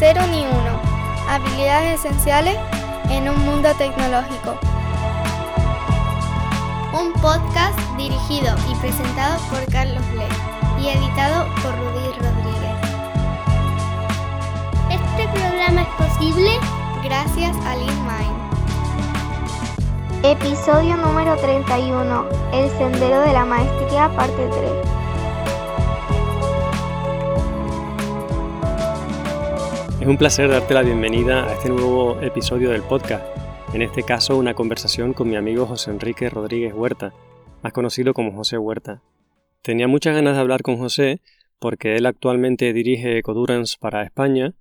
Cero ni uno. Habilidades esenciales en un mundo tecnológico. Un podcast dirigido y presentado por Carlos Le y editado por Rudy Rodríguez. Este programa es posible gracias a LeanMind. Episodio número 31. El sendero de la maestría, parte 3. Es un placer darte la bienvenida a este nuevo episodio del podcast. En este caso, una conversación con mi amigo José Enrique Rodríguez Huerta, más conocido como José Huerta. Tenía muchas ganas de hablar con José porque él actualmente dirige Ecodurance para España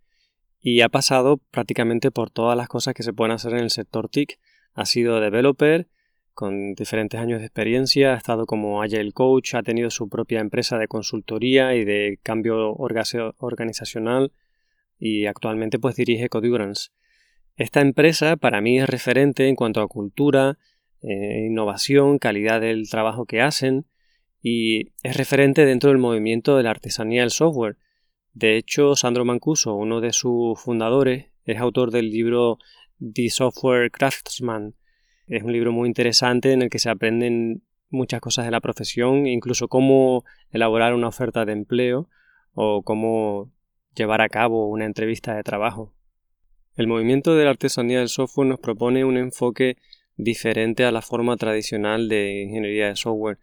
y ha pasado prácticamente por todas las cosas que se pueden hacer en el sector TIC. Ha sido developer, con diferentes años de experiencia, ha estado como Agile Coach, ha tenido su propia empresa de consultoría y de cambio organizacional y actualmente pues dirige Codurance. Esta empresa para mí es referente en cuanto a cultura, eh, innovación, calidad del trabajo que hacen y es referente dentro del movimiento de la artesanía del software. De hecho, Sandro Mancuso, uno de sus fundadores, es autor del libro The Software Craftsman. Es un libro muy interesante en el que se aprenden muchas cosas de la profesión, incluso cómo elaborar una oferta de empleo o cómo llevar a cabo una entrevista de trabajo. El movimiento de la artesanía del software nos propone un enfoque diferente a la forma tradicional de ingeniería de software.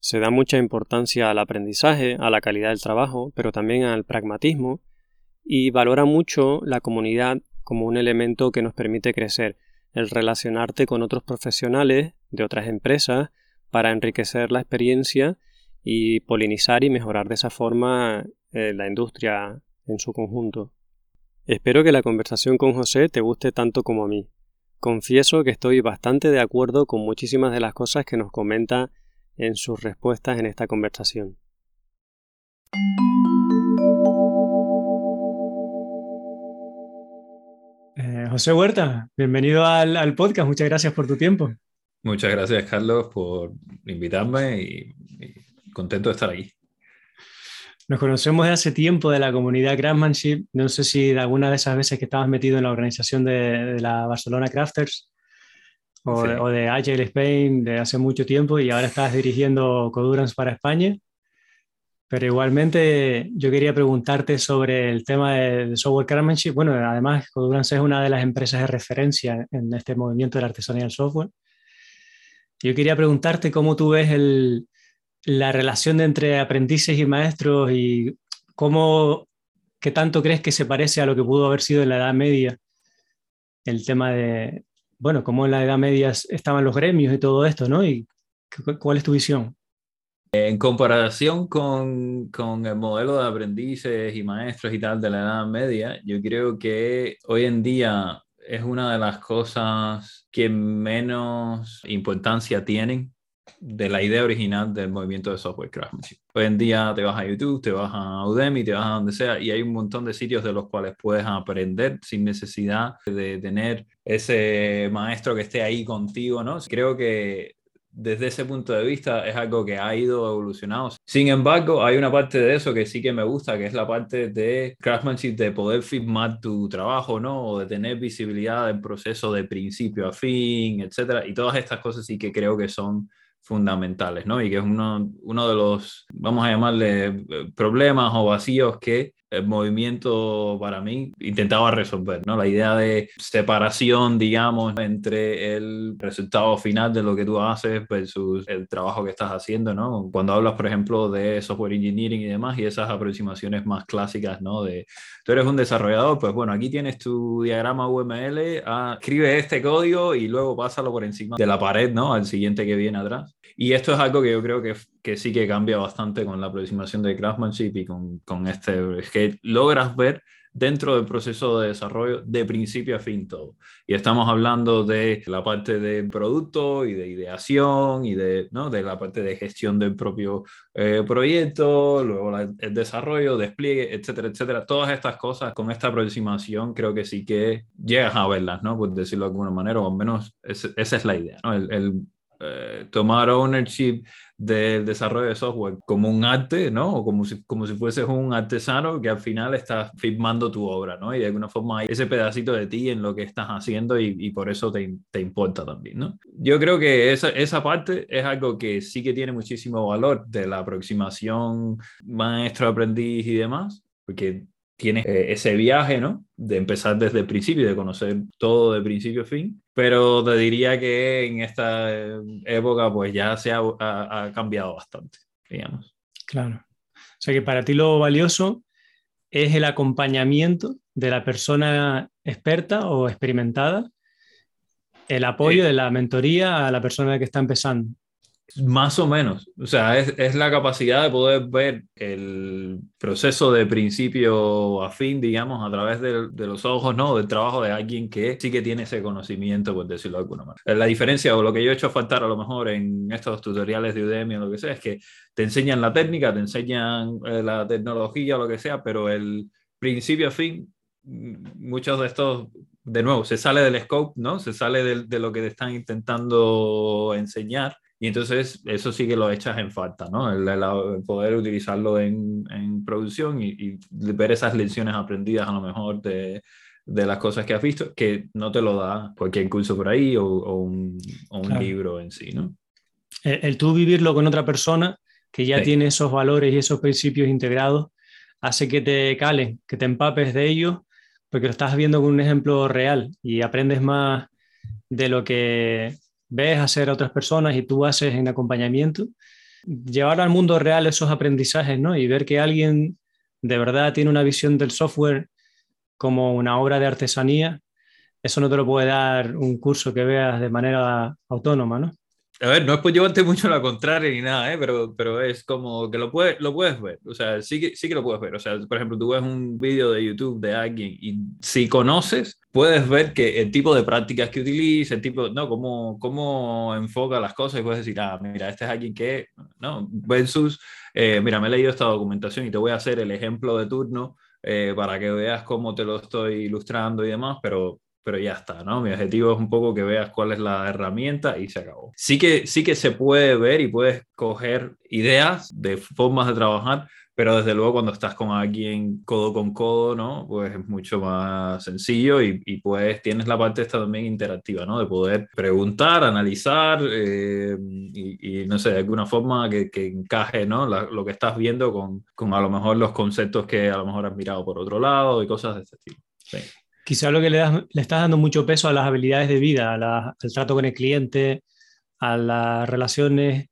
Se da mucha importancia al aprendizaje, a la calidad del trabajo, pero también al pragmatismo y valora mucho la comunidad como un elemento que nos permite crecer, el relacionarte con otros profesionales de otras empresas para enriquecer la experiencia y polinizar y mejorar de esa forma eh, la industria en su conjunto. Espero que la conversación con José te guste tanto como a mí. Confieso que estoy bastante de acuerdo con muchísimas de las cosas que nos comenta en sus respuestas en esta conversación. Eh, José Huerta, bienvenido al, podcast. Muchas gracias por tu tiempo. Muchas gracias, Carlos, por invitarme y contento de estar aquí. Nos conocemos de hace tiempo de la comunidad Craftsmanship. No sé si de alguna de esas veces que estabas metido en la organización de, la Barcelona Crafters o, de Agile Spain de hace mucho tiempo y ahora estás dirigiendo Codurance para España. Pero igualmente yo quería preguntarte sobre el tema de, software craftsmanship. Bueno, además Codurance es una de las empresas de referencia en este movimiento de la artesanía del software. Yo quería preguntarte cómo tú ves el, la relación entre aprendices y maestros y cómo, qué tanto crees que se parece a lo que pudo haber sido en la Edad Media, el tema de, bueno, cómo en la Edad Media estaban los gremios y todo esto, ¿no? ¿Y cuál es tu visión? En comparación con, con, el modelo de aprendices y maestros y tal de la Edad Media, yo creo que hoy en día es una de las cosas que menos importancia tienen de la idea original del movimiento de software craftsmanship. Hoy en día te vas a YouTube, te vas a Udemy, te vas a donde sea y hay un montón de sitios de los cuales puedes aprender sin necesidad de tener ese maestro que esté ahí contigo, ¿no? Creo que desde ese punto de vista es algo que ha ido evolucionando. Sin embargo, hay una parte de eso que sí que me gusta, que es la parte de craftsmanship, de poder firmar tu trabajo, ¿no? O de tener visibilidad del proceso de principio a fin, etcétera. Y todas estas cosas sí que creo que son fundamentales, ¿no? Y que es uno, uno de los, vamos a llamarle, eh, problemas o vacíos que el movimiento para mí intentaba resolver, ¿no? La idea de separación, digamos, entre el resultado final de lo que tú haces versus el trabajo que estás haciendo, ¿no? Cuando hablas, por ejemplo, de software engineering y demás y esas aproximaciones más clásicas, ¿no? De tú eres un desarrollador, pues bueno, aquí tienes tu diagrama UML, ah, escribe este código y luego pásalo por encima de la pared, ¿no? Al siguiente que viene atrás. Y esto es algo que yo creo que, que sí que cambia bastante con la aproximación de craftsmanship y con, con este, es que logras ver dentro del proceso de desarrollo de principio a fin todo. Y estamos hablando de la parte de producto y de ideación y de, ¿no? de la parte de gestión del propio eh, proyecto, luego el desarrollo, despliegue, etcétera, etcétera. Todas estas cosas con esta aproximación creo que sí que llegas a verlas, ¿no? Por decirlo de alguna manera, o al menos esa es la idea, ¿no? el, eh, tomar ownership del desarrollo de software como un arte, ¿no? O como si, como si fueses un artesano que al final estás firmando tu obra, ¿no? Y de alguna forma hay ese pedacito de ti en lo que estás haciendo y, y por eso te, te, importa también, ¿no? Yo creo que esa, esa parte es algo que sí que tiene muchísimo valor de la aproximación maestro-aprendiz y demás, porque tienes eh, ese viaje, ¿no? De empezar desde el principio, de conocer todo de principio a fin, pero te diría que en esta eh, época pues ya se ha, ha, cambiado bastante, digamos. Claro. O sea que para ti lo valioso es el acompañamiento de la persona experta o experimentada, el apoyo de la mentoría a la persona que está empezando. Más o menos, o sea, es, es, la capacidad de poder ver el proceso de principio a fin, digamos, a través de, de, los ojos, ¿no? Del trabajo de alguien que sí que tiene ese conocimiento, por decirlo de alguna manera. La diferencia o lo que yo he hecho faltar a lo mejor en estos tutoriales de Udemy o lo que sea, es que te enseñan la técnica, te enseñan eh, la tecnología o lo que sea, pero el principio a fin, muchos de estos de nuevo, se sale del scope, ¿no? Se sale de, de, lo que te están intentando enseñar y entonces eso sí que lo echas en falta, ¿no? El, el poder utilizarlo en, en producción y, y, ver esas lecciones aprendidas a lo mejor de, de, las cosas que has visto, que no te lo da cualquier curso por ahí o, o un, o un claro. libro en sí, ¿no? El, el, tú vivirlo con otra persona que ya sí. tiene esos valores y esos principios integrados hace que te calen, que te empapes de ellos, porque lo estás viendo con un ejemplo real y aprendes más de lo que ves hacer a otras personas y tú haces en acompañamiento, llevar al mundo real esos aprendizajes, ¿no? Y ver que alguien de verdad tiene una visión del software como una obra de artesanía, eso no te lo puede dar un curso que veas de manera autónoma, ¿no? A ver, no es por llevarte mucho la contraria ni nada, ¿eh? pero, pero es como que lo puedes, lo puedes ver, o sea, sí que, sí que lo puedes ver. O sea, por ejemplo, tú ves un vídeo de YouTube de alguien y si conoces, puedes ver que el tipo de prácticas que utiliza, el tipo, no, cómo, cómo enfoca las cosas y puedes decir, ah, mira, este es alguien que, no, versus, eh, mira, me he leído esta documentación y te voy a hacer el ejemplo de turno eh, para que veas cómo te lo estoy ilustrando y demás, pero pero ya está, ¿no? Mi objetivo es un poco que veas cuál es la herramienta y se acabó. Sí que, sí que se puede ver y puedes coger ideas de formas de trabajar, pero desde luego cuando estás con alguien codo con codo, ¿no? Pues es mucho más sencillo y, y pues tienes la parte esta también interactiva, ¿no? De poder preguntar, analizar eh, y, y, no sé, de alguna forma que, que encaje, ¿no? La, lo que estás viendo con, con a lo mejor los conceptos que a lo mejor has mirado por otro lado y cosas de este tipo. Sí quizá lo que le, das, le, estás dando mucho peso a las habilidades de vida, a la, al trato con el cliente, a las relaciones.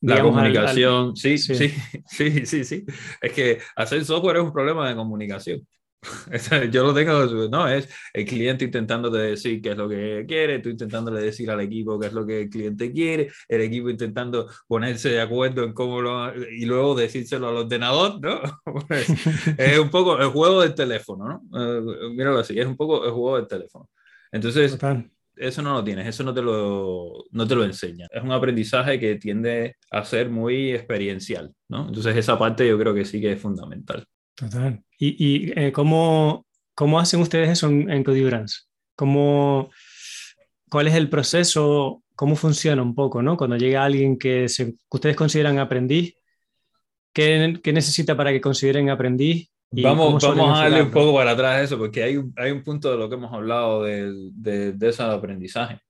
La digamos, comunicación, al, al... Sí, sí, sí, sí, sí, sí. Es que hacer software es un problema de comunicación. Yo lo tengo, no, es el cliente intentando decir qué es lo que quiere, tú intentándole decir al equipo qué es lo que el cliente quiere, el equipo intentando ponerse de acuerdo en cómo lo, y luego decírselo al ordenador, ¿no? Pues, es un poco el juego del teléfono, ¿no? Uh, míralo así, es un poco el juego del teléfono. Entonces, Total. eso no lo tienes, eso no te lo, no te lo enseña. Es un aprendizaje que tiende a ser muy experiencial, ¿no? Entonces, esa parte yo creo que sí que es fundamental. Total. ¿Y, y eh, ¿cómo, cómo, hacen ustedes eso en, en Codurance? ¿Cómo, ¿Cuál es el proceso? ¿Cómo funciona un poco? ¿no? Cuando llega alguien que, se, que ustedes consideran aprendiz, ¿qué, ¿qué, necesita para que consideren aprendiz? Vamos, vamos a darle un poco para atrás eso, porque hay hay un punto de lo que hemos hablado de, de, de ese aprendizaje,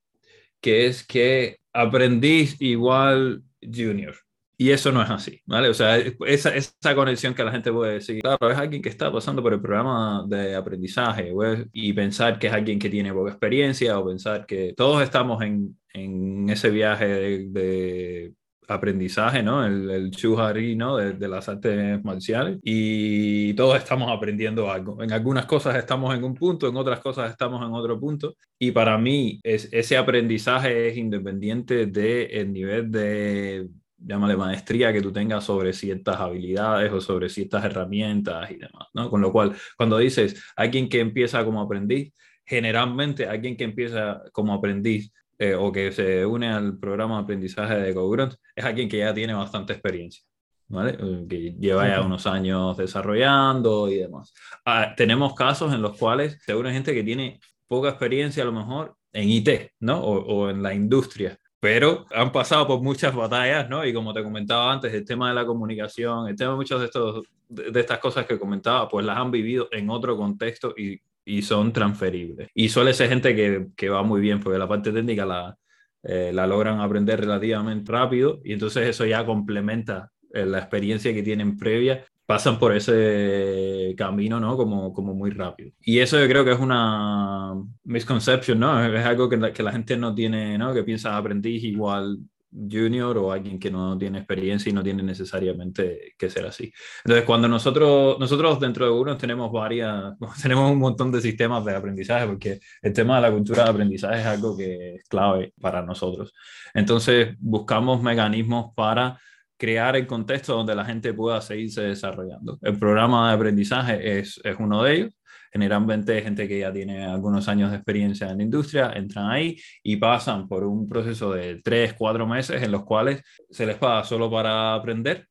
que es que aprendiz igual junior. Y eso no es así, ¿vale? O sea, esa, esa conexión que la gente puede decir, claro, es alguien que está pasando por el programa de aprendizaje ¿ves? y pensar que es alguien que tiene poca experiencia o pensar que todos estamos en, en ese viaje de, de aprendizaje, ¿no? El, el ¿no? De, de, las artes marciales y todos estamos aprendiendo algo. En algunas cosas estamos en un punto, en otras cosas estamos en otro punto y para mí es, ese aprendizaje es independiente del nivel de llámale maestría que tú tengas sobre ciertas habilidades o sobre ciertas herramientas y demás, ¿no? Con lo cual, cuando dices alguien que empieza como aprendiz, generalmente alguien que empieza como aprendiz eh, o que se une al programa de aprendizaje de Cogrunt es alguien que ya tiene bastante experiencia. ¿Vale? Que lleva ya unos años desarrollando y demás. Ah, tenemos casos en los cuales se une gente que tiene poca experiencia a lo mejor en IT, ¿no? O, o en la industria, pero han pasado por muchas batallas, ¿no? Y como te comentaba antes, el tema de la comunicación, el tema de muchas de, estos, de estas cosas que comentaba, pues las han vivido en otro contexto y, y son transferibles. Y suele ser gente que, que, va muy bien, porque la parte técnica la, eh, la logran aprender relativamente rápido y entonces eso ya complementa eh, la experiencia que tienen previa pasan por ese camino, ¿no? Como, como muy rápido. Y eso yo creo que es una misconception, ¿no? Es algo que la, que la gente no tiene, ¿no? Que piensa aprendiz igual junior o alguien que no tiene experiencia y no tiene necesariamente que ser así. Entonces, cuando nosotros, nosotros dentro de uno tenemos varias, tenemos un montón de sistemas de aprendizaje, porque el tema de la cultura de aprendizaje es algo que es clave para nosotros. Entonces, buscamos mecanismos para crear el contexto donde la gente pueda seguirse desarrollando. El programa de aprendizaje es, es uno de ellos. Generalmente gente que ya tiene algunos años de experiencia en la industria entran ahí y pasan por un proceso de tres, cuatro meses en los cuales se les paga solo para aprender.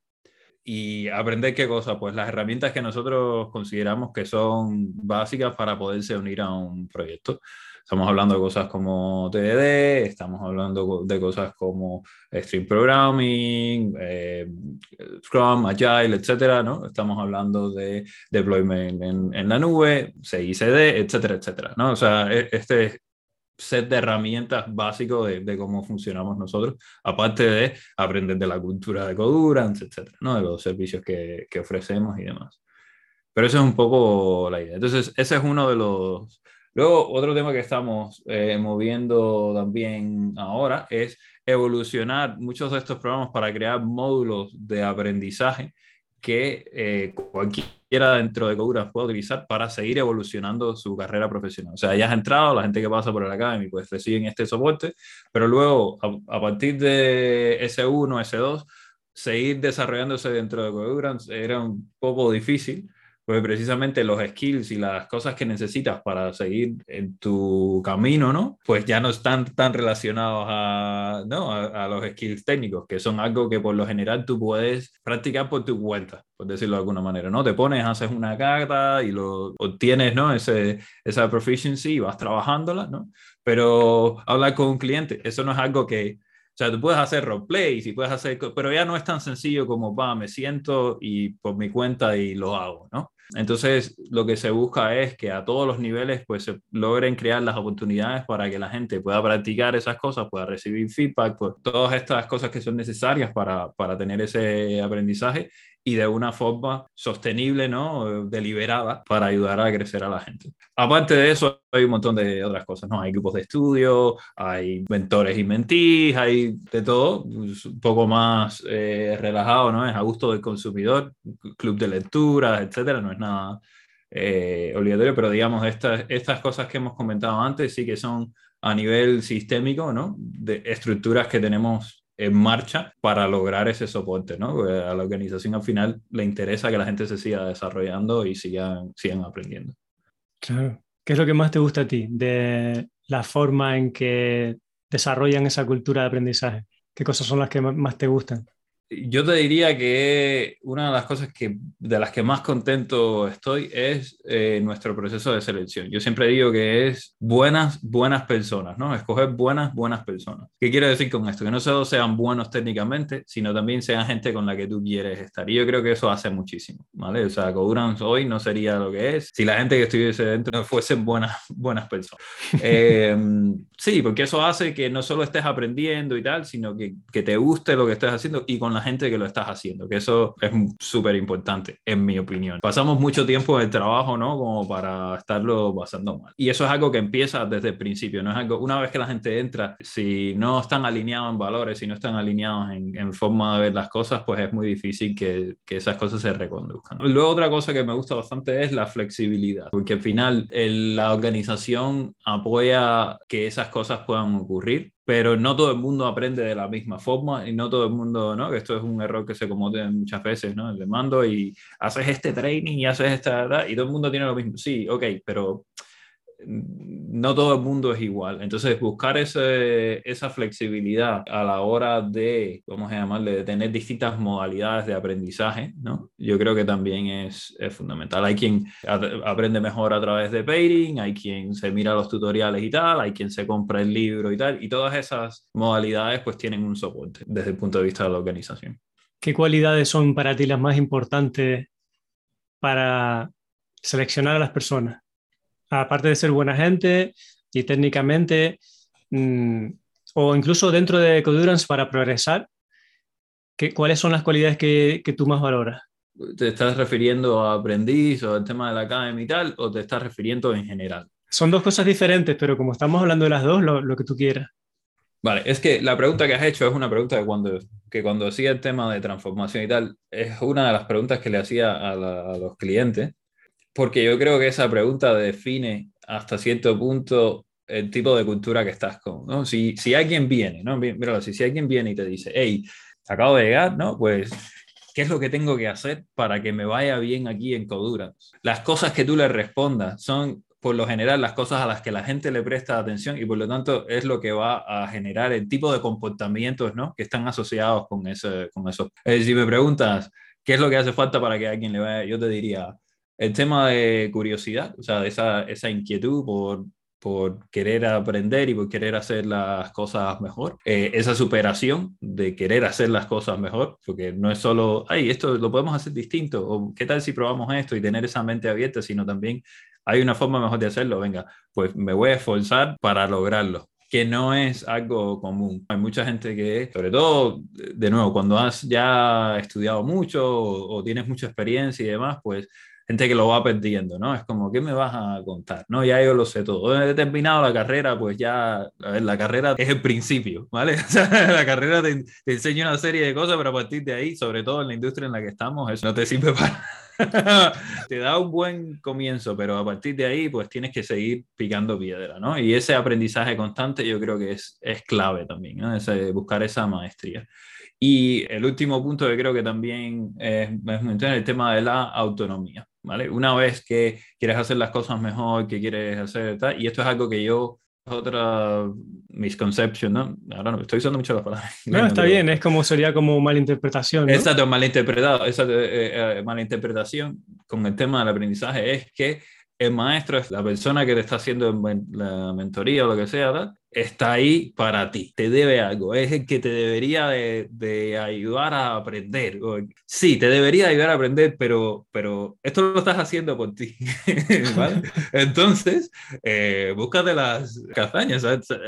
¿Y aprender qué cosa? Pues las herramientas que nosotros consideramos que son básicas para poderse unir a un proyecto. Estamos hablando de cosas como TDD, estamos hablando de cosas como Stream Programming, eh, Scrum, Agile, etcétera, ¿no? Estamos hablando de deployment en, en la nube, CICD, etcétera, etcétera, ¿no? O sea, e, este set de herramientas básico de, de, cómo funcionamos nosotros, aparte de aprender de la cultura de Codurance, etcétera, ¿no? De los servicios que, que ofrecemos y demás. Pero eso es un poco la idea. Entonces, ese es uno de los Luego, otro tema que estamos eh, moviendo también ahora es evolucionar muchos de estos programas para crear módulos de aprendizaje que eh, cualquiera dentro de Codura puede utilizar para seguir evolucionando su carrera profesional. O sea, ya has entrado, la gente que pasa por el Academy pues reciben este soporte, pero luego a, a partir de S1, S2, seguir desarrollándose dentro de Codura era un poco difícil pues precisamente los skills y las cosas que necesitas para seguir en tu camino, ¿no? Pues ya no están tan relacionados a, ¿no? a, los skills técnicos, que son algo que por lo general tú puedes practicar por tu cuenta, por decirlo de alguna manera, ¿no? Te pones, haces una carta y lo obtienes, ¿no? Ese, esa proficiency y vas trabajándola, ¿no? Pero hablar con un cliente, eso no es algo que o sea, tú puedes hacer roleplays y puedes hacer, pero ya no es tan sencillo como, va, me siento y por mi cuenta y lo hago, ¿no? Entonces, lo que se busca es que a todos los niveles, pues, se logren crear las oportunidades para que la gente pueda practicar esas cosas, pueda recibir feedback, pues, todas estas cosas que son necesarias para, para tener ese aprendizaje y de una forma sostenible, ¿no? Deliberada para ayudar a crecer a la gente. Aparte de eso, hay un montón de otras cosas, ¿no? Hay grupos de estudio, hay mentores y mentís, hay de todo, pues, un poco más eh, relajado, ¿no? Es a gusto del consumidor, club de lectura, etcétera, no es nada eh, obligatorio, pero digamos, estas, estas cosas que hemos comentado antes sí que son a nivel sistémico, ¿no? De estructuras que tenemos en marcha para lograr ese soporte, ¿no? Porque a la organización al final le interesa que la gente se siga desarrollando y sigan, sigan aprendiendo. Claro. ¿Qué es lo que más te gusta a ti de la forma en que desarrollan esa cultura de aprendizaje? ¿Qué cosas son las que más te gustan? Yo te diría que una de las cosas que, de las que más contento estoy es eh, nuestro proceso de selección. Yo siempre digo que es buenas, buenas personas, ¿no? Escoger buenas, buenas personas. ¿Qué quiero decir con esto? Que no solo sean buenos técnicamente, sino también sean gente con la que tú quieres estar. Y yo creo que eso hace muchísimo, ¿vale? O sea, Codurance hoy no sería lo que es si la gente que estuviese dentro no fuesen buenas, buenas personas. Eh, sí, porque eso hace que no solo estés aprendiendo y tal, sino que, que te guste lo que estés haciendo y con la gente que lo estás haciendo, que eso es súper importante, en mi opinión. Pasamos mucho tiempo en el trabajo, ¿no? Como para estarlo pasando mal. Y eso es algo que empieza desde el principio, no es algo, una vez que la gente entra, si no están alineados en valores, si no están alineados en, en forma de ver las cosas, pues es muy difícil que, que esas cosas se reconduzcan. Luego otra cosa que me gusta bastante es la flexibilidad, porque al final el, la organización apoya que esas cosas puedan ocurrir pero no todo el mundo aprende de la misma forma y no todo el mundo, ¿no? Que esto es un error que se comete muchas veces, ¿no? Le mando y haces este training y haces esta. Y todo el mundo tiene lo mismo. Sí, ok, pero no todo el mundo es igual. Entonces, buscar esa flexibilidad a la hora de, vamos a llamarle, de tener distintas modalidades de aprendizaje, ¿no? Yo creo que también es, es fundamental. Hay quien aprende mejor a través de pairing, hay quien se mira los tutoriales y tal, hay quien se compra el libro y tal, y todas esas modalidades pues tienen un soporte desde el punto de vista de la organización. ¿Qué cualidades son para ti las más importantes para seleccionar a las personas? Aparte de ser buena gente y técnicamente, mm, o incluso dentro de Codurance para progresar, ¿qué, ¿cuáles son las cualidades que, que, tú más valoras? ¿Te estás refiriendo a aprendiz o al tema de la academia y tal, o te estás refiriendo en general? Son dos cosas diferentes, pero como estamos hablando de las dos, lo, lo que tú quieras. Vale, es que la pregunta que has hecho es una pregunta que cuando, que cuando hacía el tema de transformación y tal, es una de las preguntas que le hacía a, a los clientes porque yo creo que esa pregunta define hasta cierto punto el tipo de cultura que estás con, ¿no? Si, si alguien viene, ¿no? Mira, si, si alguien viene y te dice, hey, acabo de llegar, ¿no? Pues, ¿qué es lo que tengo que hacer para que me vaya bien aquí en Codura? Las cosas que tú le respondas son, por lo general, las cosas a las que la gente le presta atención y por lo tanto es lo que va a generar el tipo de comportamientos, ¿no? Que están asociados con, ese, con eso. si me preguntas, ¿qué es lo que hace falta para que alguien le vaya? Yo te diría, el tema de curiosidad, o sea, esa, esa inquietud por, por querer aprender y por querer hacer las cosas mejor. Eh, esa superación de querer hacer las cosas mejor, porque no es solo, ay, esto lo podemos hacer distinto, o qué tal si probamos esto y tener esa mente abierta, sino también hay una forma mejor de hacerlo, venga, pues me voy a esforzar para lograrlo que no es algo común. Hay mucha gente que, sobre todo, de nuevo, cuando has ya estudiado mucho o, o tienes mucha experiencia y demás, pues gente que lo va perdiendo, ¿no? Es como, ¿qué me vas a contar? No, ya yo lo sé todo. He terminado la carrera, pues ya, a ver, la carrera es el principio, ¿vale? O sea, la carrera te, enseña una serie de cosas, pero a partir de ahí, sobre todo en la industria en la que estamos, eso no te sirve para... te da un buen comienzo, pero a partir de ahí, pues tienes que seguir picando piedra, ¿no? Y ese aprendizaje constante yo creo que es, es clave también, ¿no? Ese, buscar esa maestría. Y el último punto que creo que también es, es el tema de la autonomía. ¿Vale? Una vez que quieres hacer las cosas mejor, que quieres hacer tal, y esto es algo que yo, otra misconception, ¿no? Ahora no, estoy usando mucho las palabras. No, está bien, es como sería como malinterpretación. ¿no? Exacto, malinterpretado, esa eh, eh, malinterpretación con el tema del aprendizaje es que el maestro es la persona que te está haciendo la mentoría o lo que sea, está ahí para ti, te debe algo, es el que te debería de, ayudar a aprender. Sí, te debería ayudar a aprender, pero, pero esto lo estás haciendo por ti. Entonces, eh, búscate las castañas,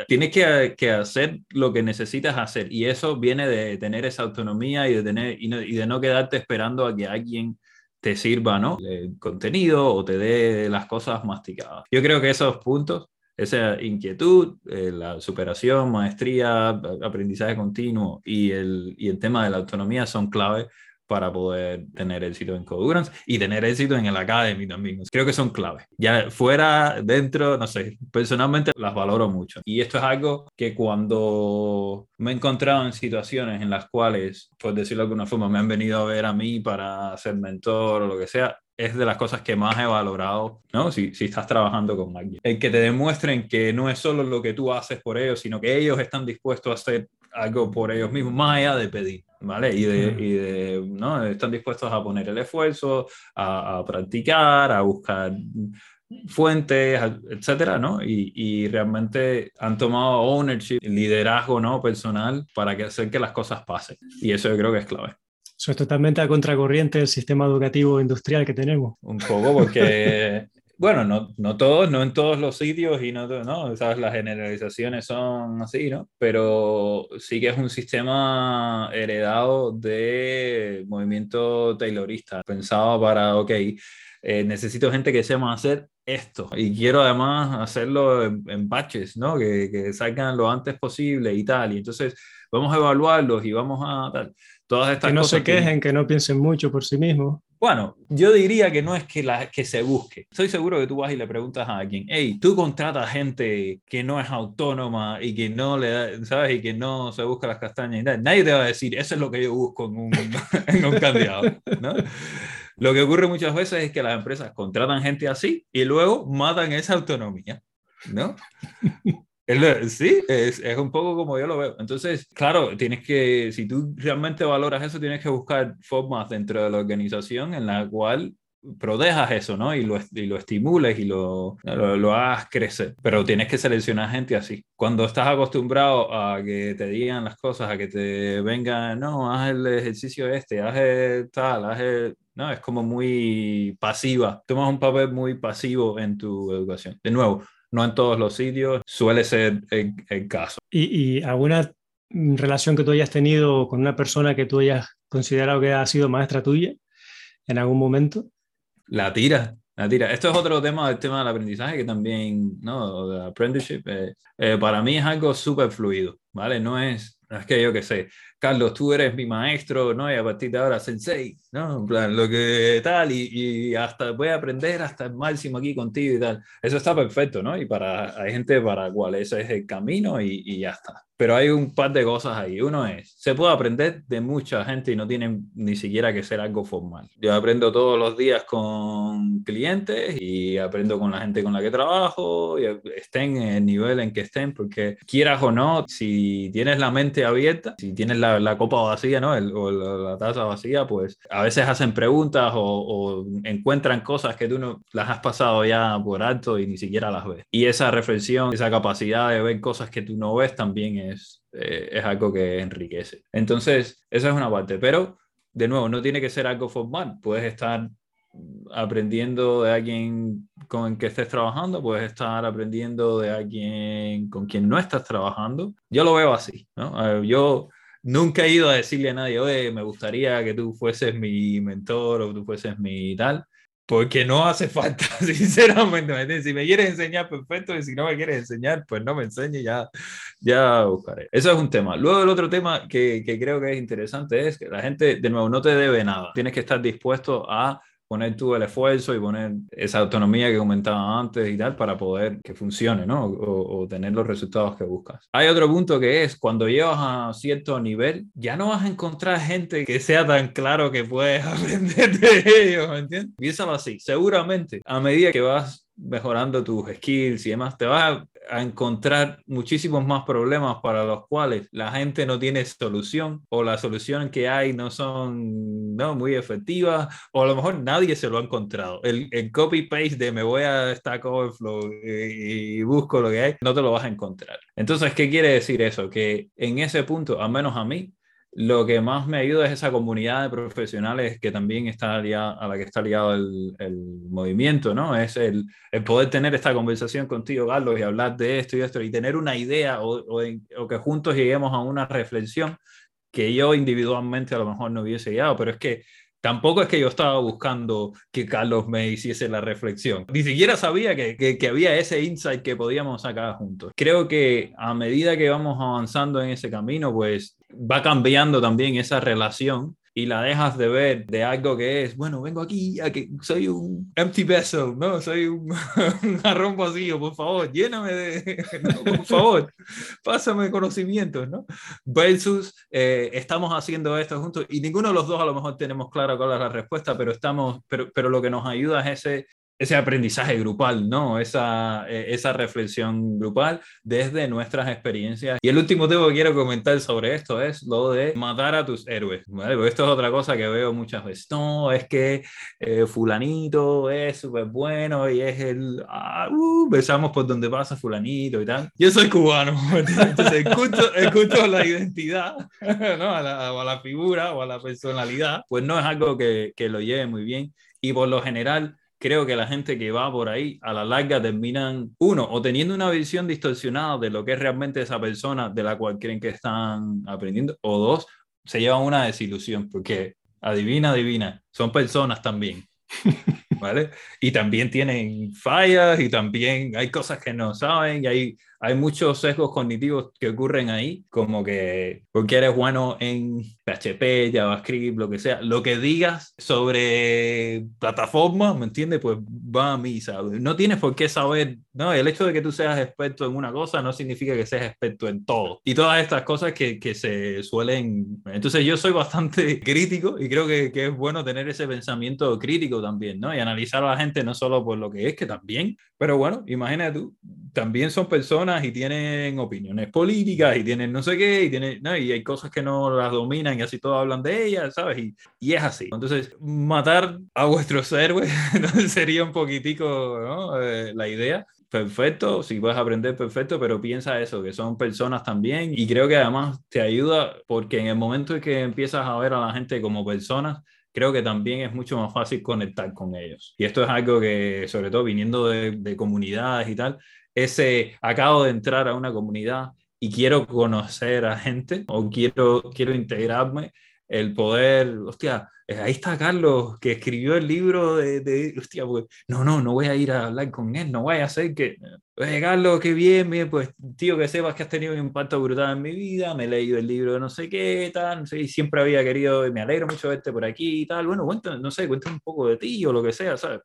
tienes que, que, hacer lo que necesitas hacer y eso viene de tener esa autonomía y de, tener, y, y de no quedarte esperando a que alguien te sirva, ¿no? El contenido o te dé las cosas masticadas. Yo creo que esos puntos, esa inquietud, eh, la superación, maestría, aprendizaje continuo y el, y el tema de la autonomía son clave para poder tener éxito en Codurance y tener éxito en el Academy también. Creo que son claves. Ya fuera, dentro, no sé, personalmente las valoro mucho. Y esto es algo que cuando me he encontrado en situaciones en las cuales, por decirlo de alguna forma, me han venido a ver a mí para ser mentor o lo que sea, es de las cosas que más he valorado, ¿no? Si, si, estás trabajando con alguien. El que te demuestren que no es solo lo que tú haces por ellos, sino que ellos están dispuestos a hacer algo por ellos mismos, más allá de pedir, ¿vale? Y de, y de ¿no? Están dispuestos a poner el esfuerzo, a, a practicar, a buscar fuentes, etcétera, ¿no? Y, y, realmente han tomado ownership, liderazgo, ¿no? Personal para que hacer que las cosas pasen. Y eso yo creo que es clave. Eso es totalmente a contracorriente del sistema educativo industrial que tenemos. Un poco porque bueno, no, no todos, no en todos los sitios y no, no, sabes, las generalizaciones son así, ¿no? Pero sí que es un sistema heredado de movimiento taylorista, pensado para, ok, eh, necesito gente que sepa hacer esto y quiero además hacerlo en, en batches, ¿no? Que, que, salgan lo antes posible y tal. Y entonces vamos a evaluarlos y vamos a tal. Todas estas que no cosas se quejen, que... que no piensen mucho por sí mismos. Bueno, yo diría que no es que, la, que se busque. Estoy seguro que tú vas y le preguntas a alguien, hey, tú contratas gente que no es autónoma y que no le da, ¿sabes? Y que no se busca las castañas y tal. Nadie te va a decir, eso es lo que yo busco en un, en un candidato, ¿no? Lo que ocurre muchas veces es que las empresas contratan gente así y luego matan esa autonomía. ¿no? Sí, es, es, un poco como yo lo veo. Entonces, claro, tienes que, si tú realmente valoras eso, tienes que buscar formas dentro de la organización en la cual protejas eso, ¿no? Y lo, y lo estimules y lo, lo, hagas crecer. Pero tienes que seleccionar gente así. Cuando estás acostumbrado a que te digan las cosas, a que te vengan, no, haz el ejercicio este, haz tal, haz. No, es como muy pasiva. Tomas un papel muy pasivo en tu educación. De nuevo, no en todos los sitios suele ser el, caso. ¿Y, ¿Y, alguna relación que tú hayas tenido con una persona que tú hayas considerado que ha sido maestra tuya en algún momento? La tira, la tira. Esto es otro tema, el tema del aprendizaje que también, ¿no? De apprenticeship, eh, eh, para mí es algo súper fluido, ¿vale? No es, no es que yo que sé, Carlos, tú eres mi maestro, ¿no? Y a partir de ahora, sensei, ¿no? En plan, lo que tal, y, hasta voy a aprender hasta el máximo aquí contigo y tal. Eso está perfecto, ¿no? Y para, hay gente para cual ese es el camino y ya está pero hay un par de cosas ahí. Uno es, se puede aprender de mucha gente y no tiene ni siquiera que ser algo formal. Yo aprendo todos los días con clientes y aprendo con la gente con la que trabajo, y estén en el nivel en que estén, porque quieras o no, si tienes la mente abierta, si tienes la, la copa vacía, ¿no? o la, taza vacía, pues a veces hacen preguntas o, o, encuentran cosas que tú no las has pasado ya por alto y ni siquiera las ves. Y esa reflexión, esa capacidad de ver cosas que tú no ves también es eh, es, algo que enriquece. Entonces, esa es una parte, pero de nuevo, no tiene que ser algo formal, puedes estar aprendiendo de alguien con el que estés trabajando, puedes estar aprendiendo de alguien con quien no estás trabajando. Yo lo veo así, ¿no? Yo nunca he ido a decirle a nadie, oye, me gustaría que tú fueses mi mentor o tú fueses mi tal. Porque no hace falta, sinceramente. Si me quieres enseñar, perfecto. Y si no me quieres enseñar, pues no me enseñe, ya, ya buscaré. Eso es un tema. Luego el otro tema que, que creo que es interesante es que la gente, de nuevo, no te debe nada. Tienes que estar dispuesto a poner tú el esfuerzo y poner esa autonomía que comentaba antes y tal para poder que funcione, ¿no? O, tener los resultados que buscas. Hay otro punto que es cuando llegas a cierto nivel, ya no vas a encontrar gente que sea tan claro que puedes aprender de ellos, ¿me entiendes? Piénsalo así. Seguramente, a medida que vas mejorando tus skills y demás, te vas a a encontrar muchísimos más problemas para los cuales la gente no tiene solución o la solución que hay no son no, muy efectivas o a lo mejor nadie se lo ha encontrado. El, el copy-paste de me voy a Stack Overflow y, y, busco lo que hay, no te lo vas a encontrar. Entonces, ¿qué quiere decir eso? Que en ese punto, al menos a mí, lo que más me ayuda es esa comunidad de profesionales que también está aliada, a la que está ligado el, movimiento, ¿no? Es el, el, poder tener esta conversación contigo, Carlos, y hablar de esto y esto, y tener una idea o, o, o, que juntos lleguemos a una reflexión que yo individualmente a lo mejor no hubiese llegado, pero es que Tampoco es que yo estaba buscando que Carlos me hiciese la reflexión. Ni siquiera sabía que, que, que, había ese insight que podíamos sacar juntos. Creo que a medida que vamos avanzando en ese camino, pues va cambiando también esa relación y la dejas de ver de algo que es, bueno, vengo aquí a que soy un empty vessel, ¿no? Soy un, un jarrón vacío, por favor, lléname de, no, por favor, pásame conocimientos, ¿no? Versus, eh, estamos haciendo esto juntos y ninguno de los dos a lo mejor tenemos clara cuál es la respuesta, pero estamos, pero, pero lo que nos ayuda es ese ese aprendizaje grupal, ¿no? Esa, eh, esa reflexión grupal desde nuestras experiencias. Y el último tema que quiero comentar sobre esto es lo de matar a tus héroes, ¿vale? Porque esto es otra cosa que veo muchas veces. No, es que eh, fulanito es súper bueno y es el... Ah, uh, besamos por donde pasa fulanito y tal. Yo soy cubano, entonces escucho, la identidad, ¿no? A la, a la, figura o a la personalidad, pues no es algo que, que lo lleve muy bien. Y por lo general, creo que la gente que va por ahí a la larga terminan, uno, o teniendo una visión distorsionada de lo que es realmente esa persona de la cual creen que están aprendiendo, o dos, se llevan una desilusión, porque adivina, adivina, son personas también. ¿Vale? Y también tienen fallas y también hay cosas que no saben y hay, hay muchos sesgos cognitivos que ocurren ahí, como que porque eres bueno en PHP, JavaScript, lo que sea, lo que digas sobre plataformas, ¿me entiendes? Pues va a mí, ¿sabes? No tienes por qué saber, ¿no? El hecho de que tú seas experto en una cosa no significa que seas experto en todo. Y todas estas cosas que, que se suelen... Entonces yo soy bastante crítico y creo que, que es bueno tener ese pensamiento crítico también, ¿no? Y analizar a la gente no solo por lo que es, que también, pero bueno, imagínate tú, también son personas y tienen opiniones políticas y tienen no sé qué, y, tienen, ¿no? y hay cosas que no las dominan y así todos hablan de ellas, ¿sabes? Y, y es así. Entonces, matar a vuestros héroes sería un poquitico ¿no? eh, la idea. Perfecto, si puedes aprender, perfecto, pero piensa eso, que son personas también y creo que además te ayuda porque en el momento en que empiezas a ver a la gente como personas, creo que también es mucho más fácil conectar con ellos. Y esto es algo que, sobre todo viniendo de, de comunidades y tal, ese acabo de entrar a una comunidad y quiero conocer a gente o quiero, quiero integrarme, el poder, hostia, eh, ahí está Carlos, que escribió el libro de, de, hostia, pues, no, no, no voy a ir a hablar con él, no voy a hacer que, oye, Carlos, qué bien, bien, pues, tío, que sepas que has tenido un impacto brutal en mi vida, me he leído el libro de no sé qué, tal, no sé, y siempre había querido, me alegro mucho verte por aquí y tal, bueno, cuéntame, no sé, cuéntame un poco de ti o lo que sea, ¿sabes?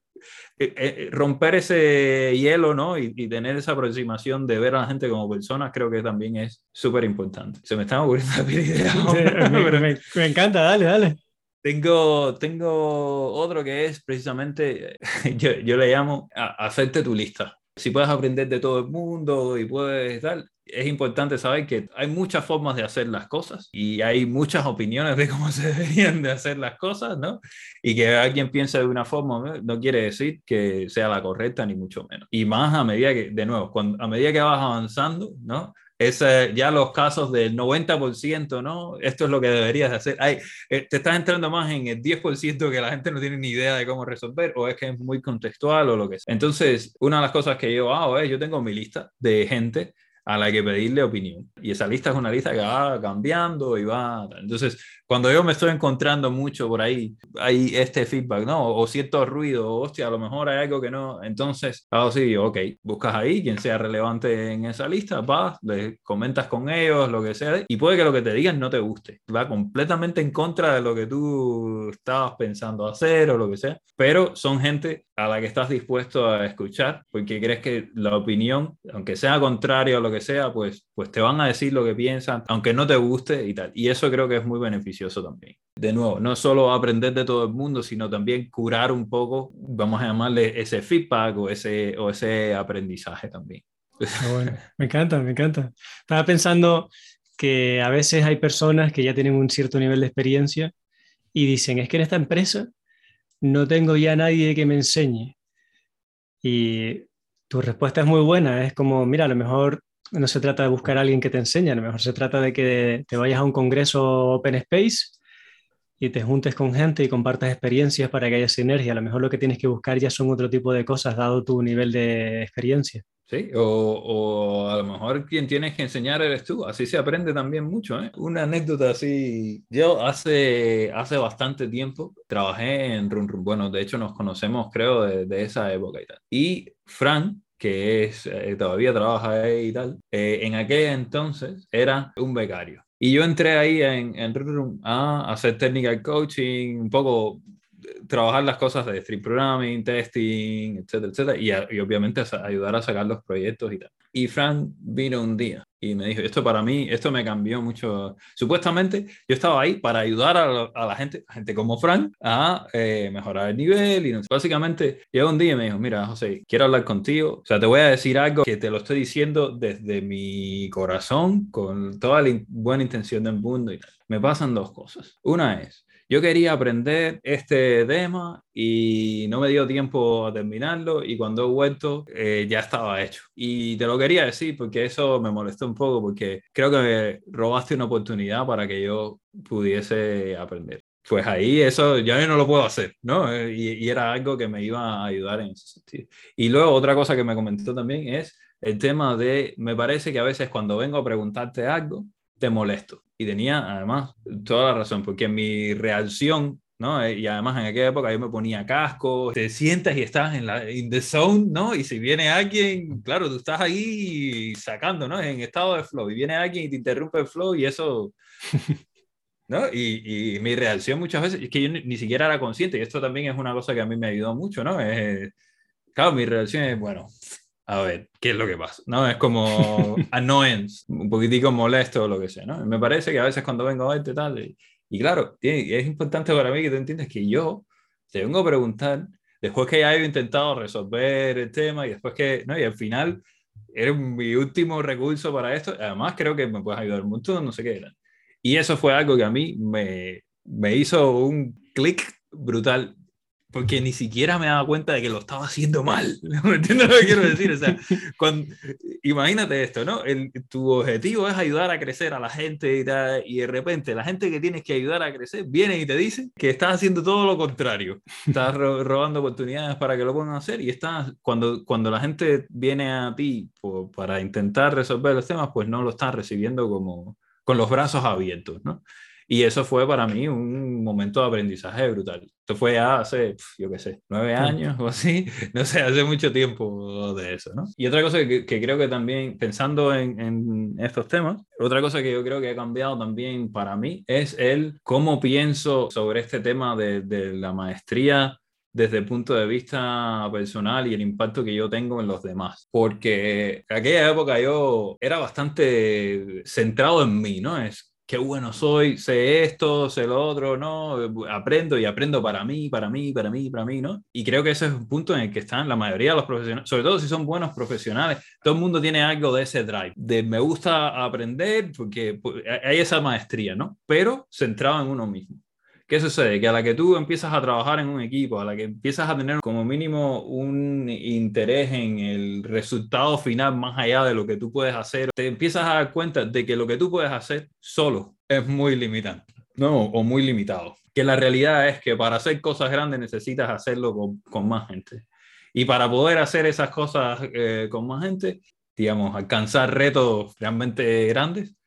Eh, eh, romper ese hielo, ¿no? Y, y, tener esa aproximación de ver a la gente como personas, creo que también es súper importante. Se me están ocurriendo la idea. Sí, me, pero... me, me encanta, dale, dale. Tengo, tengo otro que es precisamente, yo, yo le llamo a, hacerte tu lista. Si puedes aprender de todo el mundo y puedes tal, es importante saber que hay muchas formas de hacer las cosas y hay muchas opiniones de cómo se deberían de hacer las cosas, ¿no? Y que alguien piense de una forma no quiere decir que sea la correcta ni mucho menos. Y más a medida que, de nuevo, cuando, a medida que vas avanzando, ¿no? Es ya los casos del 90%, ¿no? Esto es lo que deberías hacer. Ay, eh, te estás entrando más en el 10% que la gente no tiene ni idea de cómo resolver o es que es muy contextual o lo que sea. Entonces, una de las cosas que yo hago es, yo tengo mi lista de gente a la que pedirle opinión. Y esa lista es una lista que va cambiando y va... Entonces, cuando yo me estoy encontrando mucho por ahí, hay este feedback, ¿no? O cierto ruido, hostia, a lo mejor hay algo que no. Entonces, hago sí, ok, buscas ahí quien sea relevante en esa lista, vas, le comentas con ellos, lo que sea, y puede que lo que te digan no te guste. Va completamente en contra de lo que tú estabas pensando hacer o lo que sea, pero son gente a la que estás dispuesto a escuchar porque crees que la opinión, aunque sea contraria a lo que sea, pues, pues te van a decir lo que piensan, aunque no te guste y tal. Y eso creo que es muy beneficioso también. De nuevo, no solo aprender de todo el mundo, sino también curar un poco, vamos a llamarle ese feedback o ese, o ese aprendizaje también. Me encanta, me encanta. Estaba pensando que a veces hay personas que ya tienen un cierto nivel de experiencia y dicen, es que en esta empresa no tengo ya nadie que me enseñe. Y tu respuesta es muy buena, es como, mira, a lo mejor no se trata de buscar a alguien que te enseñe, a lo mejor se trata de que te vayas a un congreso Open Space y te juntes con gente y compartas experiencias para que haya sinergia. A lo mejor lo que tienes que buscar ya son otro tipo de cosas, dado tu nivel de experiencia. Sí, o, o, a lo mejor quien tienes que enseñar eres tú, así se aprende también mucho. ¿eh? Una anécdota así, yo hace, hace bastante tiempo trabajé en Run Run, bueno, de hecho nos conocemos creo de, de esa época y tal. Y Fran, que es, eh, todavía trabaja ahí y tal, eh, en aquel entonces era un becario. Y yo entré ahí en, en Run a hacer technical coaching, un poco trabajar las cosas de stream programming, testing, etcétera, etcétera, y, obviamente ayudar a sacar los proyectos y tal. Y Frank vino un día y me dijo, esto para mí, esto me cambió mucho. Supuestamente yo estaba ahí para ayudar a, la gente, a gente como Frank, a eh, mejorar el nivel. Y no. Básicamente llegó un día y me dijo, mira, José, quiero hablar contigo. O sea, te voy a decir algo que te lo estoy diciendo desde mi corazón, con toda la buena intención del mundo y. Me pasan dos cosas. Una es, yo quería aprender este tema y no me dio tiempo a terminarlo y cuando he vuelto eh, ya estaba hecho. Y te lo quería decir porque eso me molestó un poco porque creo que me robaste una oportunidad para que yo pudiese aprender. Pues ahí eso ya no lo puedo hacer, ¿no? Y, y era algo que me iba a ayudar en ese sentido. Y luego otra cosa que me comentó también es el tema de, me parece que a veces cuando vengo a preguntarte algo, te molesto. Y tenía además toda la razón, porque mi reacción ¿no? Eh, y además en aquella época yo me ponía casco, te sientas y estás en la in the zone, ¿no? Y si viene alguien, claro, tú estás ahí sacando, ¿no? En estado de flow y viene alguien y te interrumpe el flow y eso ¿no? Y, y, mi reacción muchas veces es que yo ni, siquiera era consciente y esto también es una cosa que a mí me ayudó mucho, ¿no? Es, claro, mi reacción es, bueno, a ver, ¿qué es lo que pasa? ¿No? Es como annoyance, un poquitico molesto o lo que sea, ¿no? Me parece que a veces cuando vengo a verte tal, y, y claro, es importante para mí que tú entiendas que yo te vengo a preguntar, después que ya he intentado resolver el tema y después que, ¿no? Y al final, eres mi último recurso para esto, además creo que me puedes ayudar un montón, no sé qué. Y eso fue algo que a mí me, me hizo un clic brutal, porque ni siquiera me daba cuenta de que lo estaba haciendo mal. ¿Me entiendes lo que quiero decir? O sea, imagínate esto, ¿no? Tu objetivo es ayudar a crecer a la gente y, tal, y de repente la gente que tienes que ayudar a crecer viene y te dice que estás haciendo todo lo contrario. Estás robando oportunidades para que lo puedan hacer y estás, cuando, cuando la gente viene a ti para intentar resolver los temas, pues no lo estás recibiendo como con los brazos abiertos, ¿no? Y eso fue para mí un momento de aprendizaje brutal. Esto fue hace, yo qué sé, nueve años o así, no sé, hace mucho tiempo de eso, ¿no? Y otra cosa que, creo que también, pensando en, en, estos temas, otra cosa que yo creo que ha cambiado también para mí es el cómo pienso sobre este tema de, de la maestría desde el punto de vista personal y el impacto que yo tengo en los demás. Porque en aquella época yo era bastante centrado en mí, ¿no? Es qué bueno soy, sé esto, sé lo otro, ¿no? Aprendo y aprendo para mí, para mí, para mí, para mí, ¿no? Y creo que ese es un punto en el que están la mayoría de los profesionales, sobre todo si son buenos profesionales, todo el mundo tiene algo de ese drive, de me gusta aprender porque hay esa maestría, ¿no? Pero centrado en uno mismo. ¿Qué sucede? Que a la que tú empiezas a trabajar en un equipo, a la que empiezas a tener como mínimo un interés en el resultado final más allá de lo que tú puedes hacer, te empiezas a dar cuenta de que lo que tú puedes hacer solo es muy limitante, ¿no? O muy limitado. Que la realidad es que para hacer cosas grandes necesitas hacerlo con, con más gente. Y para poder hacer esas cosas eh, con más gente, digamos, alcanzar retos realmente grandes,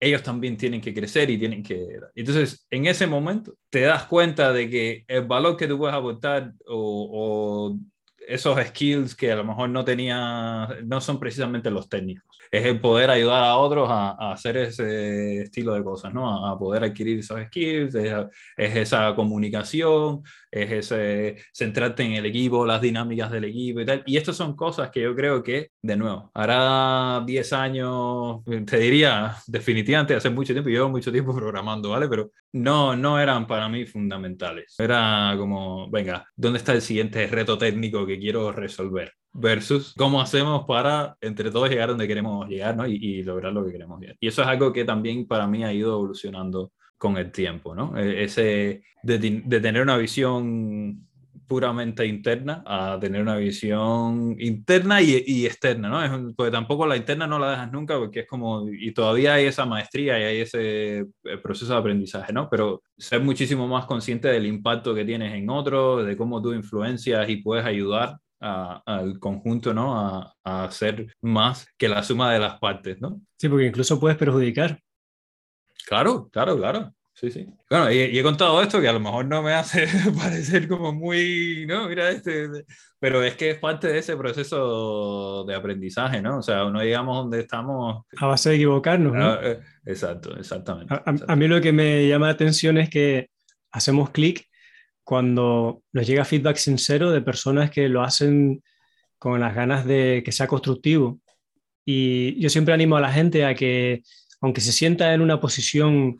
ellos también tienen que crecer y tienen que... Entonces, en ese momento, te das cuenta de que el valor que tú puedes aportar o, o esos skills que a lo mejor no tenía, no son precisamente los técnicos. Es el poder ayudar a otros a, a hacer ese estilo de cosas, ¿no? A, poder adquirir esos skills, es, es, esa comunicación, es ese centrarte en el equipo, las dinámicas del equipo y tal. Y estas son cosas que yo creo que, de nuevo, hará 10 años, te diría definitivamente, hace mucho tiempo, llevo mucho tiempo programando, ¿vale? Pero no, no eran para mí fundamentales. Era como, venga, ¿dónde está el siguiente reto técnico que quiero resolver? Versus cómo hacemos para entre todos llegar donde queremos llegar ¿no? y, lograr lo que queremos llegar. Y eso es algo que también para mí ha ido evolucionando con el tiempo, ¿no? E, ese de, tener una visión puramente interna a tener una visión interna y, externa, ¿no? Es, porque tampoco la interna no la dejas nunca porque es como, y todavía hay esa maestría y hay ese eh, proceso de aprendizaje, ¿no? Pero ser muchísimo más consciente del impacto que tienes en otros, de cómo tú influencias y puedes ayudar al conjunto, ¿no? A, a hacer más que la suma de las partes, ¿no? Sí, porque incluso puedes perjudicar. Claro, claro, claro. Sí, sí. Bueno, y, y, he contado esto que a lo mejor no me hace parecer como muy, ¿no? Mira, este, pero es que es parte de ese proceso de aprendizaje, ¿no? O sea, no llegamos donde estamos. A base de equivocarnos, ¿no? Ah, eh, exacto, exactamente. A, exactamente. a, mí lo que me llama la atención es que hacemos clic cuando nos llega feedback sincero de personas que lo hacen con las ganas de que sea constructivo. Y yo siempre animo a la gente a que, aunque se sienta en una posición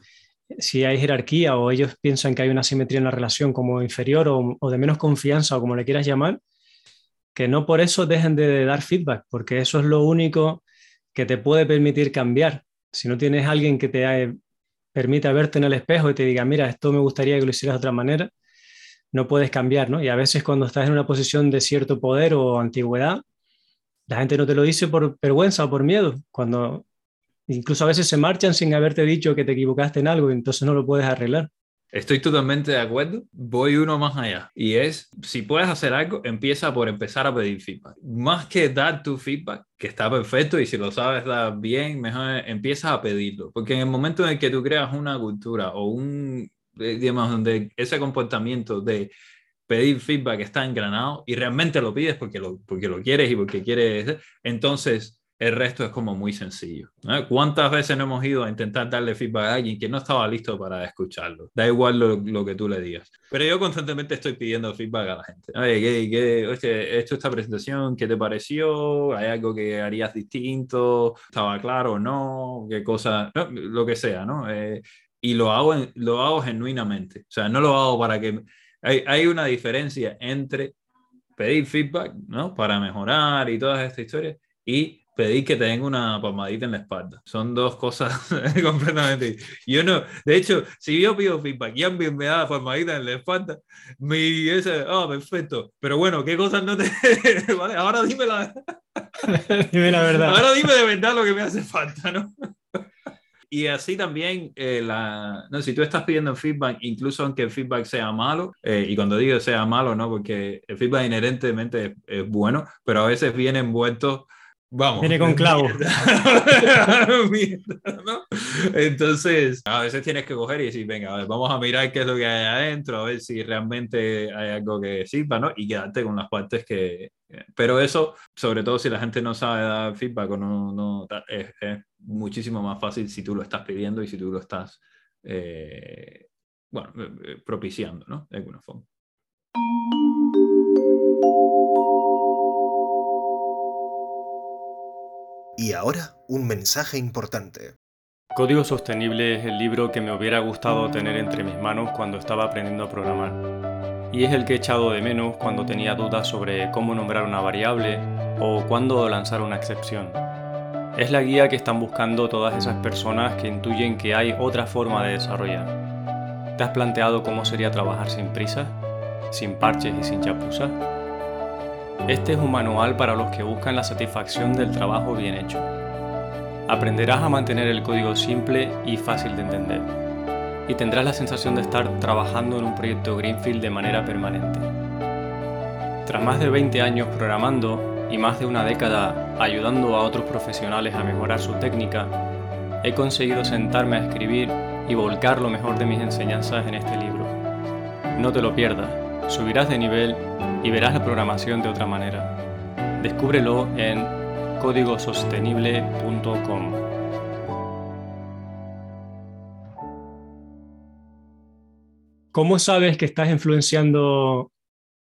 si hay jerarquía o ellos piensan que hay una simetría en la relación como inferior o, o, de menos confianza o como le quieras llamar, que no por eso dejen de dar feedback, porque eso es lo único que te puede permitir cambiar. Si no tienes alguien que te eh, permita verte en el espejo y te diga, mira, esto me gustaría que lo hicieras de otra manera, no puedes cambiar, ¿no? Y a veces cuando estás en una posición de cierto poder o antigüedad, la gente no te lo dice por vergüenza o por miedo. Cuando Incluso a veces se marchan sin haberte dicho que te equivocaste en algo y entonces no lo puedes arreglar. Estoy totalmente de acuerdo. Voy uno más allá. Y es, si puedes hacer algo, empieza por empezar a pedir feedback. Más que dar tu feedback, que está perfecto y si lo sabes dar bien, mejor empiezas a pedirlo. Porque en el momento en el que tú creas una cultura o un digamos, donde ese comportamiento de pedir feedback está engranado y realmente lo pides porque lo, porque lo quieres y porque quieres, entonces el resto es como muy sencillo. ¿Cuántas veces no hemos ido a intentar darle feedback a alguien que no estaba listo para escucharlo? Da igual lo, que tú le digas. Pero yo constantemente estoy pidiendo feedback a la gente. Oye, ¿qué, qué, esto, esta presentación, ¿qué te pareció? ¿Hay algo que harías distinto? ¿Estaba claro o no? ¿Qué cosa? lo que sea, ¿no? Eh, y lo hago, lo hago genuinamente. O sea, no lo hago para que... Hay, hay una diferencia entre pedir feedback, ¿no? Para mejorar y todas estas historias y pedir que te den una palmadita en la espalda. Son dos cosas completamente. Yo no, de hecho, si yo pido feedback y alguien me da palmadita en la espalda, mi ese, ah, perfecto. Pero bueno, ¿qué cosas no te. vale, ahora dime la. dime la verdad. Ahora dime de verdad lo que me hace falta, ¿no? Y así también, eh, la, no, si tú estás pidiendo feedback, incluso aunque el feedback sea malo, eh, y cuando digo sea malo, no, porque el feedback inherentemente es, bueno, pero a veces viene envuelto Vamos. Viene con clavo. Entonces, a veces tienes que coger y decir, venga, vamos a mirar qué es lo que hay adentro, a ver si realmente hay algo que sirva, ¿no? Y quedarte con las partes que... Pero eso, sobre todo si la gente no sabe dar feedback o no, no es, muchísimo más fácil si tú lo estás pidiendo y si tú lo estás, eh, bueno, eh, propiciando, ¿no? De alguna forma. Y ahora, un mensaje importante. Código Sostenible es el libro que me hubiera gustado tener entre mis manos cuando estaba aprendiendo a programar. Y es el que he echado de menos cuando tenía dudas sobre cómo nombrar una variable o cuándo lanzar una excepción. Es la guía que están buscando todas esas personas que intuyen que hay otra forma de desarrollar. ¿Te has planteado cómo sería trabajar sin prisa, sin parches y sin chapuzas? Este es un manual para los que buscan la satisfacción del trabajo bien hecho. Aprenderás a mantener el código simple y fácil de entender, y tendrás la sensación de estar trabajando en un proyecto Greenfield de manera permanente. Tras más de 20 años programando y más de una década ayudando a otros profesionales a mejorar su técnica, he conseguido sentarme a escribir y volcar lo mejor de mis enseñanzas en este libro. No te lo pierdas, subirás de nivel y verás la programación de otra manera. Descúbrelo en códigosostenible.com. ¿Cómo sabes que estás influenciando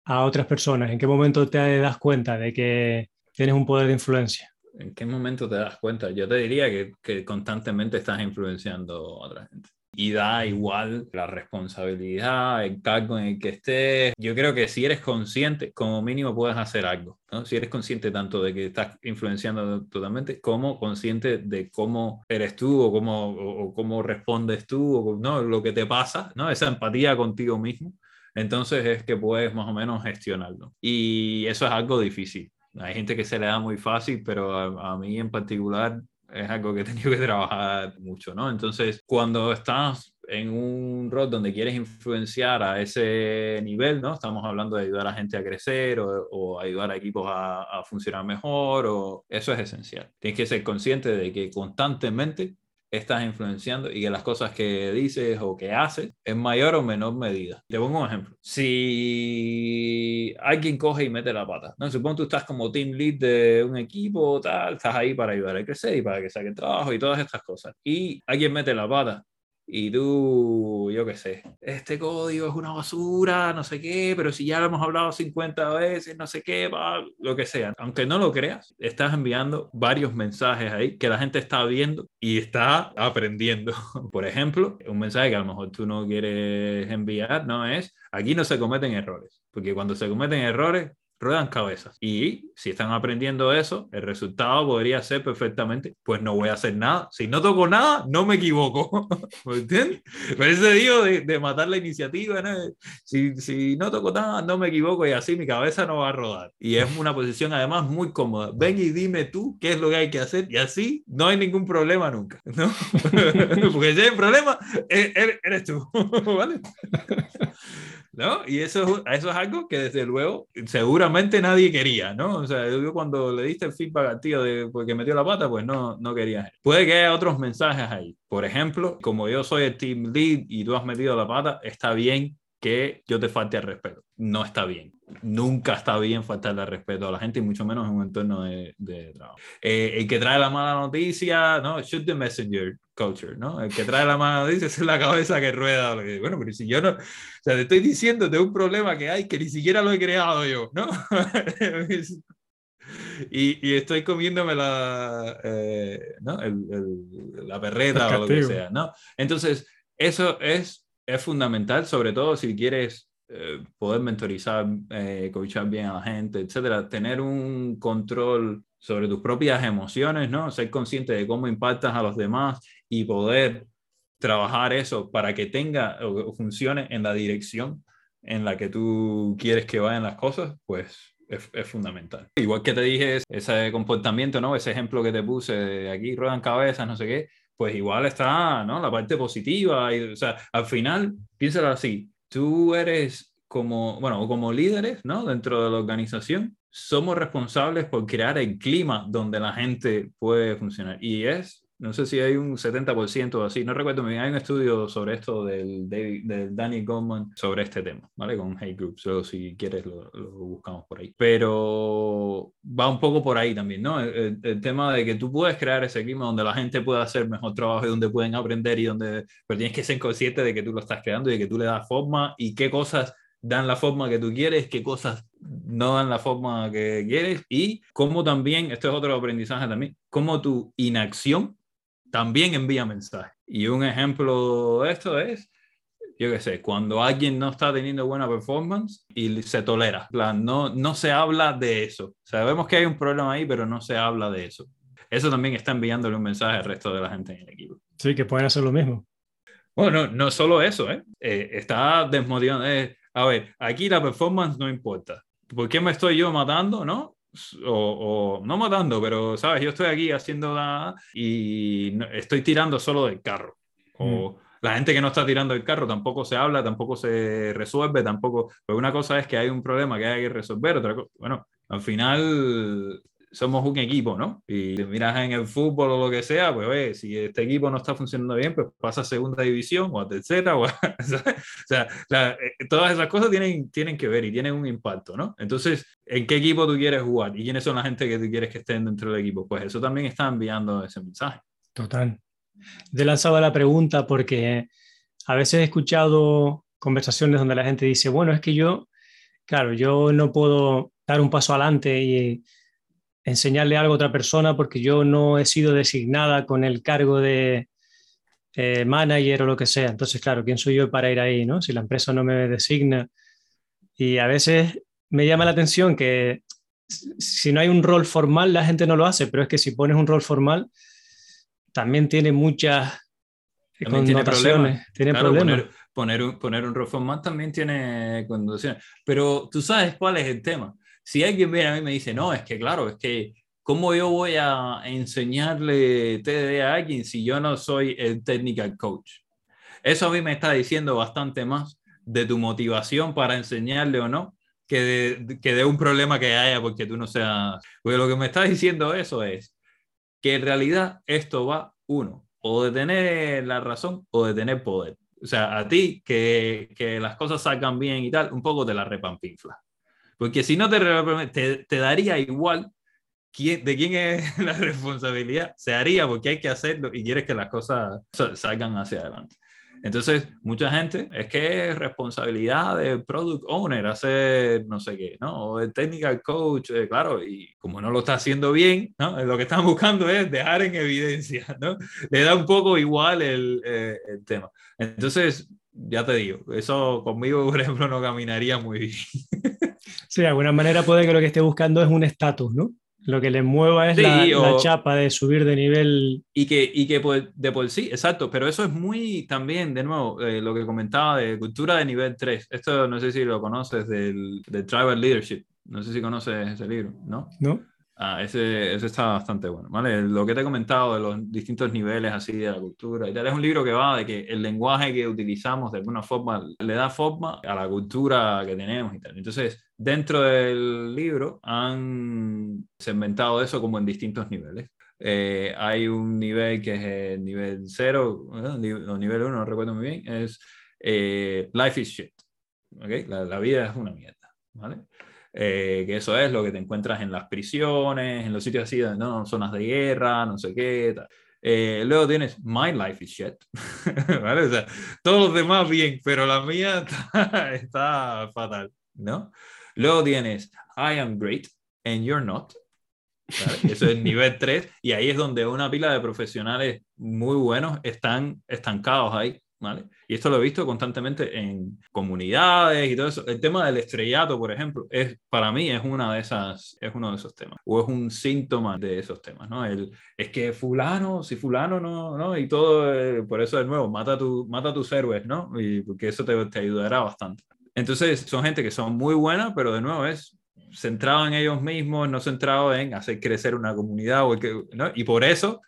a otras personas? ¿En qué momento te das cuenta de que tienes un poder de influencia? ¿En qué momento te das cuenta? Yo te diría que, que constantemente estás influenciando a otra gente y da igual la responsabilidad, el cargo en el que estés. Yo creo que si eres consciente, como mínimo puedes hacer algo. ¿no? Si eres consciente tanto de que estás influenciando totalmente, como consciente de cómo eres tú o cómo, o, cómo respondes tú, o ¿no? lo que te pasa, ¿no? esa empatía contigo mismo. Entonces es que puedes más o menos gestionarlo. Y eso es algo difícil. Hay gente que se le da muy fácil, pero a, a mí en particular es algo que he tenido que trabajar mucho, ¿no? Entonces, cuando estás en un rol donde quieres influenciar a ese nivel, ¿no? Estamos hablando de ayudar a gente a crecer o, o ayudar a equipos a, a, funcionar mejor, o eso es esencial. Tienes que ser consciente de que constantemente estás influenciando y que las cosas que dices o que haces en mayor o menor medida. Te pongo un ejemplo. Si alguien coge y mete la pata, ¿no? Supongo tú estás como team lead de un equipo, tal, estás ahí para ayudar a crecer y para que saque trabajo y todas estas cosas. Y alguien mete la pata y tú, yo qué sé, este código es una basura, no sé qué, pero si ya lo hemos hablado 50 veces, no sé qué, va, lo que sea. Aunque no lo creas, estás enviando varios mensajes ahí que la gente está viendo y está aprendiendo. Por ejemplo, un mensaje que a lo mejor tú no quieres enviar, no es, aquí no se cometen errores, porque cuando se cometen errores, ruedan cabezas. Y si están aprendiendo eso, el resultado podría ser perfectamente, pues no voy a hacer nada. Si no toco nada, no me equivoco. ¿Me entiendes? Pero ese digo de, de, matar la iniciativa, ¿no? Si, si, no toco nada, no me equivoco y así mi cabeza no va a rodar. Y es una posición además muy cómoda. Ven y dime tú qué es lo que hay que hacer y así no hay ningún problema nunca, ¿no? Porque si hay problema, e, er, eres tú, ¿vale? ¿No? Y eso, eso es algo que desde luego seguramente nadie quería, ¿no? O sea, yo cuando le diste el feedback al tío de porque metió la pata, pues no, no quería. Puede que haya otros mensajes ahí. Por ejemplo, como yo soy el team lead y tú has metido la pata, está bien que yo te falte al respeto. No está bien. Nunca está bien faltarle al respeto a la gente y mucho menos en un entorno de, de trabajo. Eh, el que trae la mala noticia, ¿no? Shoot the messenger culture, ¿no? El que trae la mala noticia es la cabeza que rueda. Bueno, pero si yo no... O sea, te estoy diciendo de un problema que hay que ni siquiera lo he creado yo, ¿no? y, y, estoy comiéndome la, eh, ¿no? el, el, la perreta o lo que sea, ¿no? Entonces, eso es es fundamental, sobre todo si quieres eh, poder mentorizar, eh, coachar bien a la gente, etcétera, tener un control sobre tus propias emociones, ¿no? Ser consciente de cómo impactas a los demás y poder trabajar eso para que tenga o funcione en la dirección en la que tú quieres que vayan las cosas, pues es, fundamental. Igual que te dije, ese comportamiento, ¿no? Ese ejemplo que te puse de aquí ruedan cabezas, no sé qué, pues igual está, ¿no? La parte positiva. Y, o sea, al final, piénsalo así, tú eres como, bueno, como líderes, ¿no? Dentro de la organización, somos responsables por crear el clima donde la gente puede funcionar. Y es no sé si hay un 70% o así, no recuerdo bien, hay un estudio sobre esto del, del Danny Goldman sobre este tema, ¿vale? Con Hey Group, so, si quieres lo, lo, buscamos por ahí. Pero va un poco por ahí también, ¿no? El, el, tema de que tú puedes crear ese clima donde la gente pueda hacer mejor trabajo y donde pueden aprender y donde, pero tienes que ser consciente de que tú lo estás creando y de que tú le das forma y qué cosas dan la forma que tú quieres, qué cosas no dan la forma que quieres y cómo también, esto es otro aprendizaje también, cómo tu inacción también envía mensajes. Y un ejemplo de esto es, yo qué sé, cuando alguien no está teniendo buena performance y se tolera. No, no se habla de eso. Sabemos que hay un problema ahí, pero no se habla de eso. Eso también está enviándole un mensaje al resto de la gente en el equipo. Sí, que pueden hacer lo mismo. Bueno, no, no solo eso, ¿eh? eh está desmotivando. Eh, a ver, aquí la performance no importa. ¿Por qué me estoy yo matando, no? O, no matando, pero, ¿sabes? Yo estoy aquí haciendo nada y estoy tirando solo del carro. O mm. la gente que no está tirando el carro tampoco se habla, tampoco se resuelve, tampoco... Pues una cosa es que hay un problema que hay que resolver, otra cosa... Bueno, al final somos un equipo, ¿no? Y miras en el fútbol o lo que sea, pues oye, si este equipo no está funcionando bien, pues pasa a segunda división o a tercera, o, a, o sea, la, eh, todas esas cosas tienen, tienen que ver y tienen un impacto, ¿no? Entonces, ¿en qué equipo tú quieres jugar? ¿Y quiénes son la gente que tú quieres que estén dentro del equipo? Pues eso también está enviando ese mensaje. Total. Te he lanzado la pregunta porque a veces he escuchado conversaciones donde la gente dice, bueno, es que yo, claro, yo no puedo dar un paso adelante y enseñarle algo a otra persona porque yo no he sido designada con el cargo de eh, manager o lo que sea. Entonces, claro, ¿quién soy yo para ir ahí, no? Si la empresa no me designa. Y a veces me llama la atención que si no hay un rol formal, la gente no lo hace, pero es que si pones un rol formal, también tiene muchas también connotaciones, tiene problemas. Poner, un, poner un rol formal también tiene connotaciones. Pero tú sabes cuál es el tema si alguien viene a mí y me dice, no, es que claro, es que, ¿cómo yo voy a enseñarle TDD a alguien si yo no soy el technical coach? Eso a mí me está diciendo bastante más de tu motivación para enseñarle o no que de, que de un problema que haya porque tú no seas... Porque lo que me está diciendo eso es que en realidad esto va, uno, o de tener la razón o de tener poder. O sea, a ti que, que las cosas salgan bien y tal, un poco te la repampinfla. Porque si no te, te, daría igual quién, de quién es la responsabilidad. Se haría porque hay que hacerlo y quieres que las cosas salgan hacia adelante. Entonces, mucha gente es que es responsabilidad del product owner hacer no sé qué, ¿no? O el technical coach, eh, claro, y como no lo está haciendo bien, ¿no? Lo que están buscando es dejar en evidencia, ¿no? Le da un poco igual el, eh, el tema. Entonces, ya te digo, eso conmigo, por ejemplo, no caminaría muy bien. Sí, de alguna manera puede que lo que esté buscando es un estatus, ¿no? Lo que le mueva es la, chapa de subir de nivel. Y que, y que pues, de por sí, exacto, pero eso es muy también, de nuevo, eh, lo que comentaba de cultura de nivel 3. Esto no sé si lo conoces del, del Tribal Leadership. No sé si conoces ese libro, ¿no? No. Ah, ese, ese está bastante bueno, ¿vale? Lo que te he comentado de los distintos niveles así de la cultura y tal, es un libro que va de que el lenguaje que utilizamos de alguna forma le da forma a la cultura que tenemos y tal. Entonces, dentro del libro han segmentado eso como en distintos niveles. Eh, hay un nivel que es el nivel 0, o nivel 1, no recuerdo muy bien, es eh, Life is shit. ¿okay? La, la vida es una mierda, ¿vale? Eh, que eso es lo que te encuentras en las prisiones, en los sitios así, ¿no? zonas de guerra, no sé qué. Tal. Eh, luego tienes My Life is Shit, ¿vale? O sea, todos los demás bien, pero la mía está, fatal, ¿no? Luego tienes I am great and you're not. ¿vale? Eso es nivel 3 y ahí es donde una pila de profesionales muy buenos están estancados ahí ¿vale? Y esto lo he visto constantemente en comunidades y todo eso. El tema del estrellato, por ejemplo, es, para mí es, una de esas, es uno de esos temas, o es un síntoma de esos temas, ¿no? El, es que fulano, si fulano no, ¿no? Y todo, eh, por eso de nuevo, mata, tu, mata tus héroes, ¿no? Y porque eso te, te ayudará bastante. Entonces, son gente que son muy buenas, pero de nuevo es centrado en ellos mismos, no centrado en hacer crecer una comunidad, o que, ¿no? Y por eso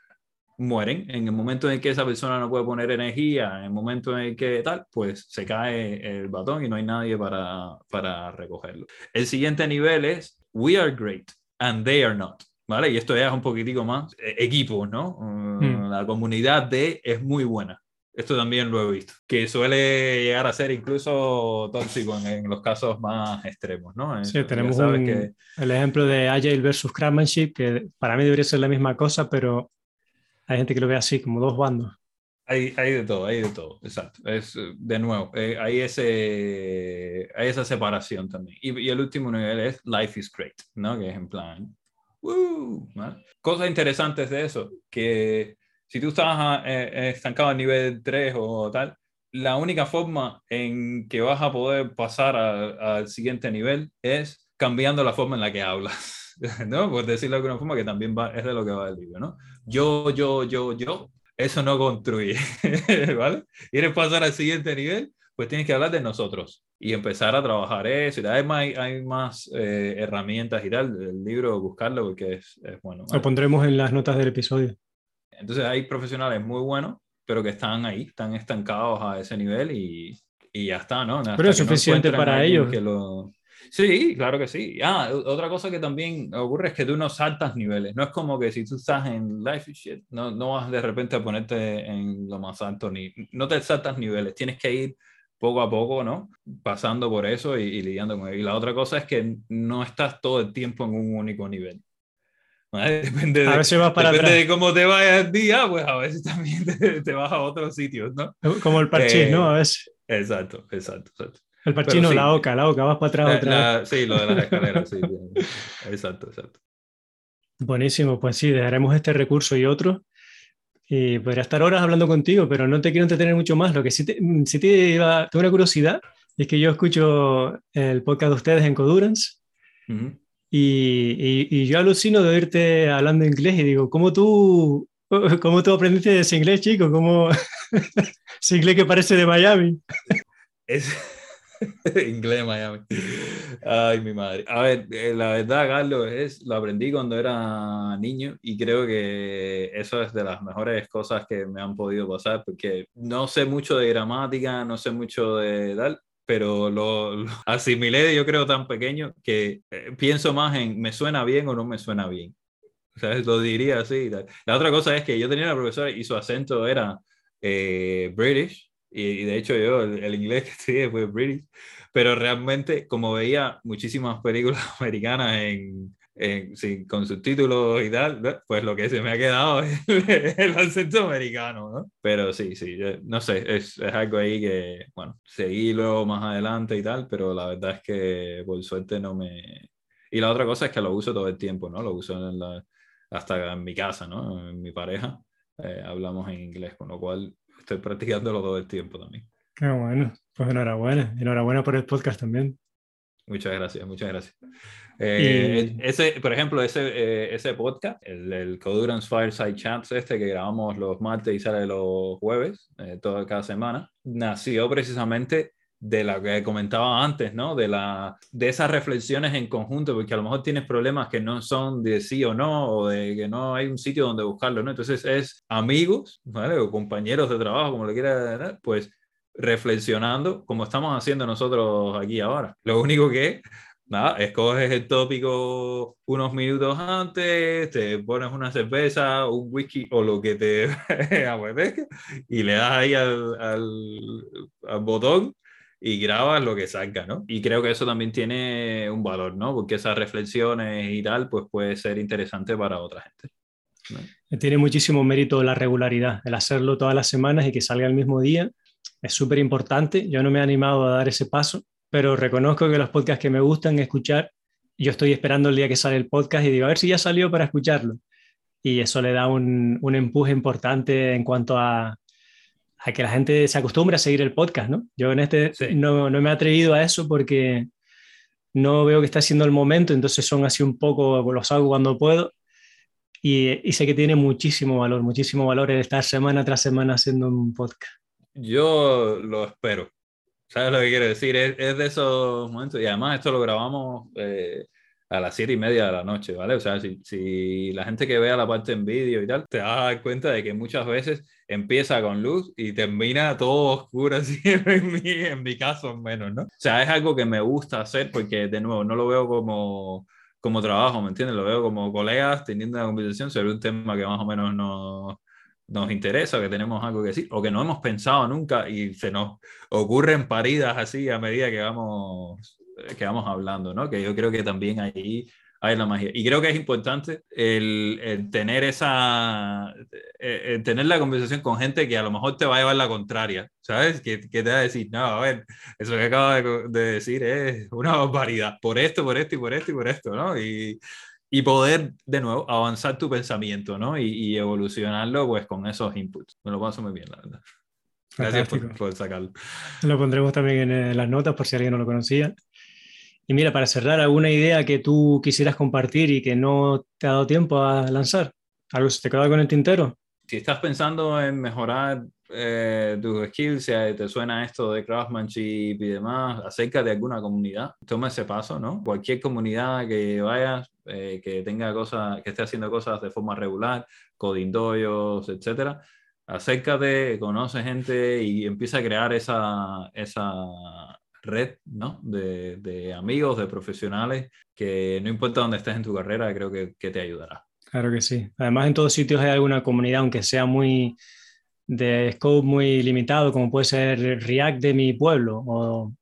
mueren. En el momento en que esa persona no puede poner energía, en el momento en que tal, pues se cae el batón y no hay nadie para, para recogerlo. El siguiente nivel es We are great and they are not. ¿Vale? Y esto ya es un poquitico más eh, equipo, ¿no? Hmm. La comunidad de es muy buena. Esto también lo he visto, que suele llegar a ser incluso tóxico en, los casos más extremos, ¿no? Sí, tenemos el ejemplo de Agile versus Craftsmanship, que para mí debería ser la misma cosa, pero hay gente que lo ve así, como dos bandos. Hay, hay de todo, hay de todo, exacto. Es, de nuevo, eh, hay, ese, hay esa separación también. Y, y, el último nivel es Life is Great, ¿no? Que es en plan, Cosas interesantes de eso, que si tú estás eh, estancado a nivel 3 o tal, la única forma en que vas a poder pasar al siguiente nivel es cambiando la forma en la que hablas. ¿no? Por decirlo de alguna forma, que también va, es de lo que va el libro, ¿no? Yo, yo, yo, yo, eso no construye, ¿vale? ¿Quieres pasar al siguiente nivel? Pues tienes que hablar de nosotros y empezar a trabajar eso. Y además hay, hay más eh, herramientas y tal del libro, buscarlo porque es, es bueno. Lo pondremos en las notas del episodio. Entonces hay profesionales muy buenos, pero que están ahí, están estancados a ese nivel y, y ya está, ¿no? pero es suficiente para ellos. Que lo... Sí, claro que sí. Ah, otra cosa que también ocurre es que tú no saltas niveles. No es como que si tú estás en Life Shit, no, no vas de repente a ponerte en lo más alto, ni no te saltas niveles. Tienes que ir poco a poco, ¿no? Pasando por eso y, lidiando con ello. Y la otra cosa es que no estás todo el tiempo en un único nivel. Depende, de, depende de cómo te vaya el día, pues a veces también te, vas a otros sitios, ¿no? Como el parchís, ¿no? A veces. Exacto, exacto, exacto. El parchino, la oca, la oca, vas para atrás otra vez. Sí, lo de las escaleras, sí. exacto, exacto. Buenísimo, pues sí, dejaremos este recurso y otro. Y podría estar horas hablando contigo, pero no te quiero entretener mucho más. Lo que sí te, sí te iba, tengo una curiosidad, es que yo escucho el podcast de ustedes en Codurance y, y, yo alucino de oírte hablando inglés y digo, ¿cómo tú, cómo tú aprendiste ese inglés, chico? ¿Cómo ese inglés que parece de Miami? Es... Inglés Miami. Ay, mi madre. A ver, eh, la verdad, Carlos, es, lo aprendí cuando era niño y creo que eso es de las mejores cosas que me han podido pasar porque no sé mucho de gramática, no sé mucho de tal, pero lo, asimilé yo creo tan pequeño que eh, pienso más en me suena bien o no me suena bien. ¿Sabes? Lo diría así. La otra cosa es que yo tenía una profesora y su acento era eh, British y, de hecho yo el, inglés que estudié fue British, pero realmente como veía muchísimas películas americanas en, sí, con subtítulos y tal, pues lo que se me ha quedado es el, acento americano, ¿no? Pero sí, sí, no sé, es, es, algo ahí que, bueno, seguí luego más adelante y tal, pero la verdad es que por suerte no me... Y la otra cosa es que lo uso todo el tiempo, ¿no? Lo uso en la, hasta en mi casa, ¿no? En mi pareja. Eh, hablamos en inglés, con lo cual estoy practicándolo todo el tiempo también. Qué bueno, pues enhorabuena, enhorabuena por el podcast también. Muchas gracias, muchas gracias. Eh, ese, por ejemplo, ese, eh, ese podcast, el, el Codurance Fireside Chats, este que grabamos los martes y sale los jueves, eh, toda cada semana, nació precisamente de la que comentaba antes, ¿no? De, la, de esas reflexiones en conjunto, porque a lo mejor tienes problemas que no son de sí o no, o de que no hay un sitio donde buscarlo, ¿no? Entonces es amigos, ¿vale? O compañeros de trabajo, como le quiera, pues reflexionando como estamos haciendo nosotros aquí ahora. Lo único que nada, escoges el tópico unos minutos antes, te pones una cerveza, un whisky o lo que te apetezca y le das ahí al, al, botón y grabas lo que salga, ¿no? Y creo que eso también tiene un valor, ¿no? Porque esas reflexiones y tal, pues puede ser interesante para otra gente. Tiene muchísimo mérito la regularidad, el hacerlo todas las semanas y que salga el mismo día. Es súper importante. Yo no me he animado a dar ese paso pero reconozco que los podcasts que me gustan escuchar, yo estoy esperando el día que sale el podcast y digo, a ver si ya salió para escucharlo. Y eso le da un, un empuje importante en cuanto a, a, que la gente se acostumbre a seguir el podcast, ¿no? Yo en este no, no, me he atrevido a eso porque no veo que está siendo el momento, entonces son así un poco, los hago cuando puedo. Y, y sé que tiene muchísimo valor, muchísimo valor el estar semana tras semana haciendo un podcast. Yo lo espero, ¿Sabes lo que quiero decir? Es, es, de esos momentos, y además esto lo grabamos eh, a las siete y media de la noche, ¿vale? O sea, si, si, la gente que vea la parte en vídeo y tal, te vas a dar cuenta de que muchas veces empieza con luz y termina todo oscuro, así en mi, en mi caso menos, ¿no? O sea, es algo que me gusta hacer porque, de nuevo, no lo veo como como trabajo, ¿me entiendes? Lo veo como colegas teniendo una conversación sobre un tema que más o menos nos, nos interesa, que tenemos algo que decir, o que no hemos pensado nunca y se nos ocurren paridas así a medida que vamos, que vamos hablando, ¿no? Que yo creo que también ahí hay la magia. Y creo que es importante el, tener esa, el, tener la conversación con gente que a lo mejor te va a llevar la contraria, ¿sabes? Que, que te va a decir, no, a ver, eso que acaba de, de decir es una barbaridad, por esto, por esto y por esto y por esto, ¿no? Y, y poder de nuevo avanzar tu pensamiento, ¿no? Y, y, evolucionarlo pues con esos inputs. Me lo paso muy bien, la verdad. Gracias por, por, sacarlo. Lo pondremos también en las notas por si alguien no lo conocía. Y mira, para cerrar, ¿alguna idea que tú quisieras compartir y que no te ha dado tiempo a lanzar? ¿Algo se te queda con el tintero? Si estás pensando en mejorar eh, tus skills, si te suena esto de craftsmanship y demás, acerca de alguna comunidad, toma ese paso, ¿no? Cualquier comunidad que vayas, eh, que tenga cosas, que esté haciendo cosas de forma regular, coding dojos, etcétera, acércate, conoce gente y empieza a crear esa, esa red ¿no? de, de, amigos, de profesionales, que no importa dónde estés en tu carrera, creo que, que, te ayudará. Claro que sí. Además, en todos sitios hay alguna comunidad, aunque sea muy de scope muy limitado, como puede ser React de mi pueblo o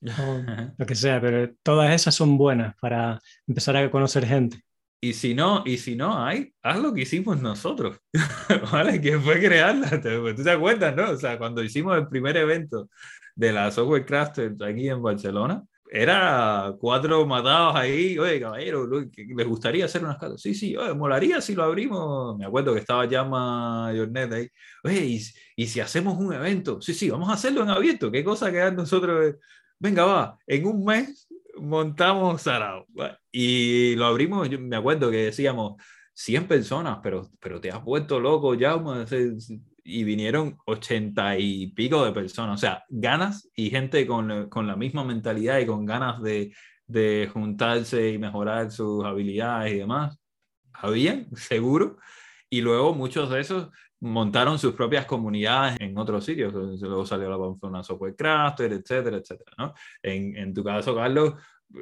lo que sea, pero todas esas son buenas para empezar a conocer gente. Y si no, y si no hay, haz lo que hicimos nosotros, ¿vale? Que fue crearla. ¿Tú te acuerdas, no? O sea, cuando hicimos el primer evento de la Software Crafters aquí en Barcelona, era cuatro matados ahí, oye, caballero, ¿les gustaría hacer unas cartas? Sí, sí, oye, molaría si lo abrimos. Me acuerdo que estaba Llama Jornet ahí. Oye, ¿y, ¿y, si hacemos un evento? Sí, sí, vamos a hacerlo en abierto. ¿Qué cosa que nosotros? venga, va, en un mes montamos Sarao. Y lo abrimos, yo me acuerdo que decíamos 100 personas, pero, pero te has vuelto loco ya, y vinieron 80 y pico de personas, o sea, ganas y gente con, con la misma mentalidad y con ganas de, de juntarse y mejorar sus habilidades y demás. Habían, seguro. Y luego muchos de esos montaron sus propias comunidades en otros sitios. Luego salió la una Software Crafter, etcétera, etcétera. ¿no? En, en, tu caso, Carlos,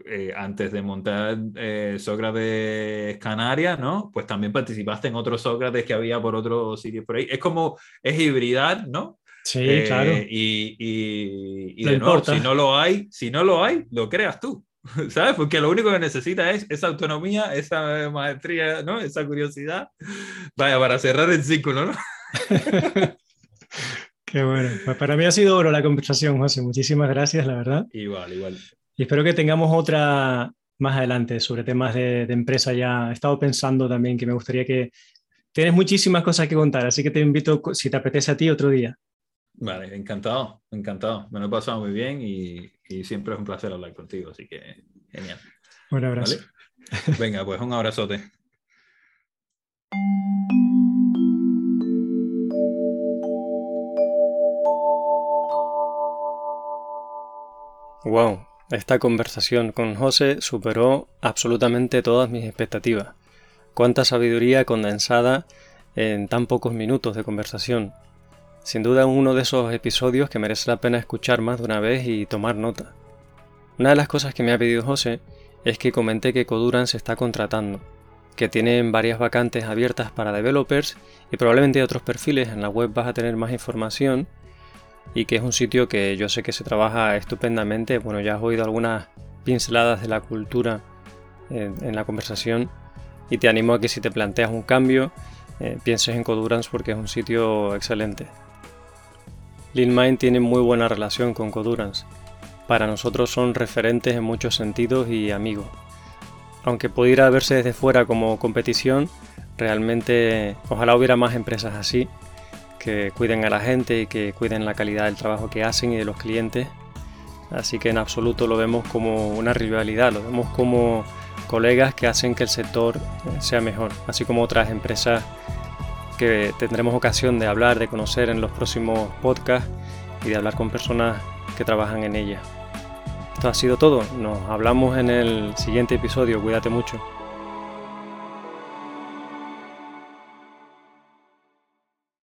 eh, antes de montar eh, Sócrates Canarias, ¿no? Pues también participaste en otros Sócrates que había por otros sitios por ahí. Es como, es hibridar, ¿no? Sí, eh, claro. Y, y, y de nuevo, si no lo hay, si no lo hay, lo creas tú. ¿Sabes? Porque lo único que necesita es esa autonomía, esa maestría, ¿no? Esa curiosidad. Vaya, para cerrar el círculo, ¿no? Qué bueno. Pues para mí ha sido oro la conversación, José. Muchísimas gracias, la verdad. Igual, igual. Y espero que tengamos otra más adelante sobre temas de, de empresa. Ya he estado pensando también que me gustaría que tienes muchísimas cosas que contar, así que te invito, si te apetece a ti, otro día. Vale, encantado, encantado. Me lo he pasado muy bien y, y siempre es un placer hablar contigo, así que genial. Un abrazo. ¿Vale? Venga, pues un abrazote. Wow, esta conversación con José superó absolutamente todas mis expectativas. Cuánta sabiduría condensada en tan pocos minutos de conversación. Sin duda uno de esos episodios que merece la pena escuchar más de una vez y tomar nota. Una de las cosas que me ha pedido José es que comente que Coduran se está contratando, que tienen varias vacantes abiertas para developers y probablemente otros perfiles en la web vas a tener más información y que es un sitio que yo sé que se trabaja estupendamente. Bueno, ya has oído algunas pinceladas de la cultura en, la conversación y te animo a que si te planteas un cambio eh, pienses en Codurance porque es un sitio excelente. LeanMind tiene muy buena relación con Codurance. Para nosotros son referentes en muchos sentidos y amigos. Aunque pudiera verse desde fuera como competición, realmente ojalá hubiera más empresas así que cuiden a la gente y que cuiden la calidad del trabajo que hacen y de los clientes. Así que en absoluto lo vemos como una rivalidad, lo vemos como colegas que hacen que el sector eh, sea mejor, así como otras empresas que tendremos ocasión de hablar, de conocer en los próximos podcasts y de hablar con personas que trabajan en ella. Esto ha sido todo, nos hablamos en el siguiente episodio, cuídate mucho.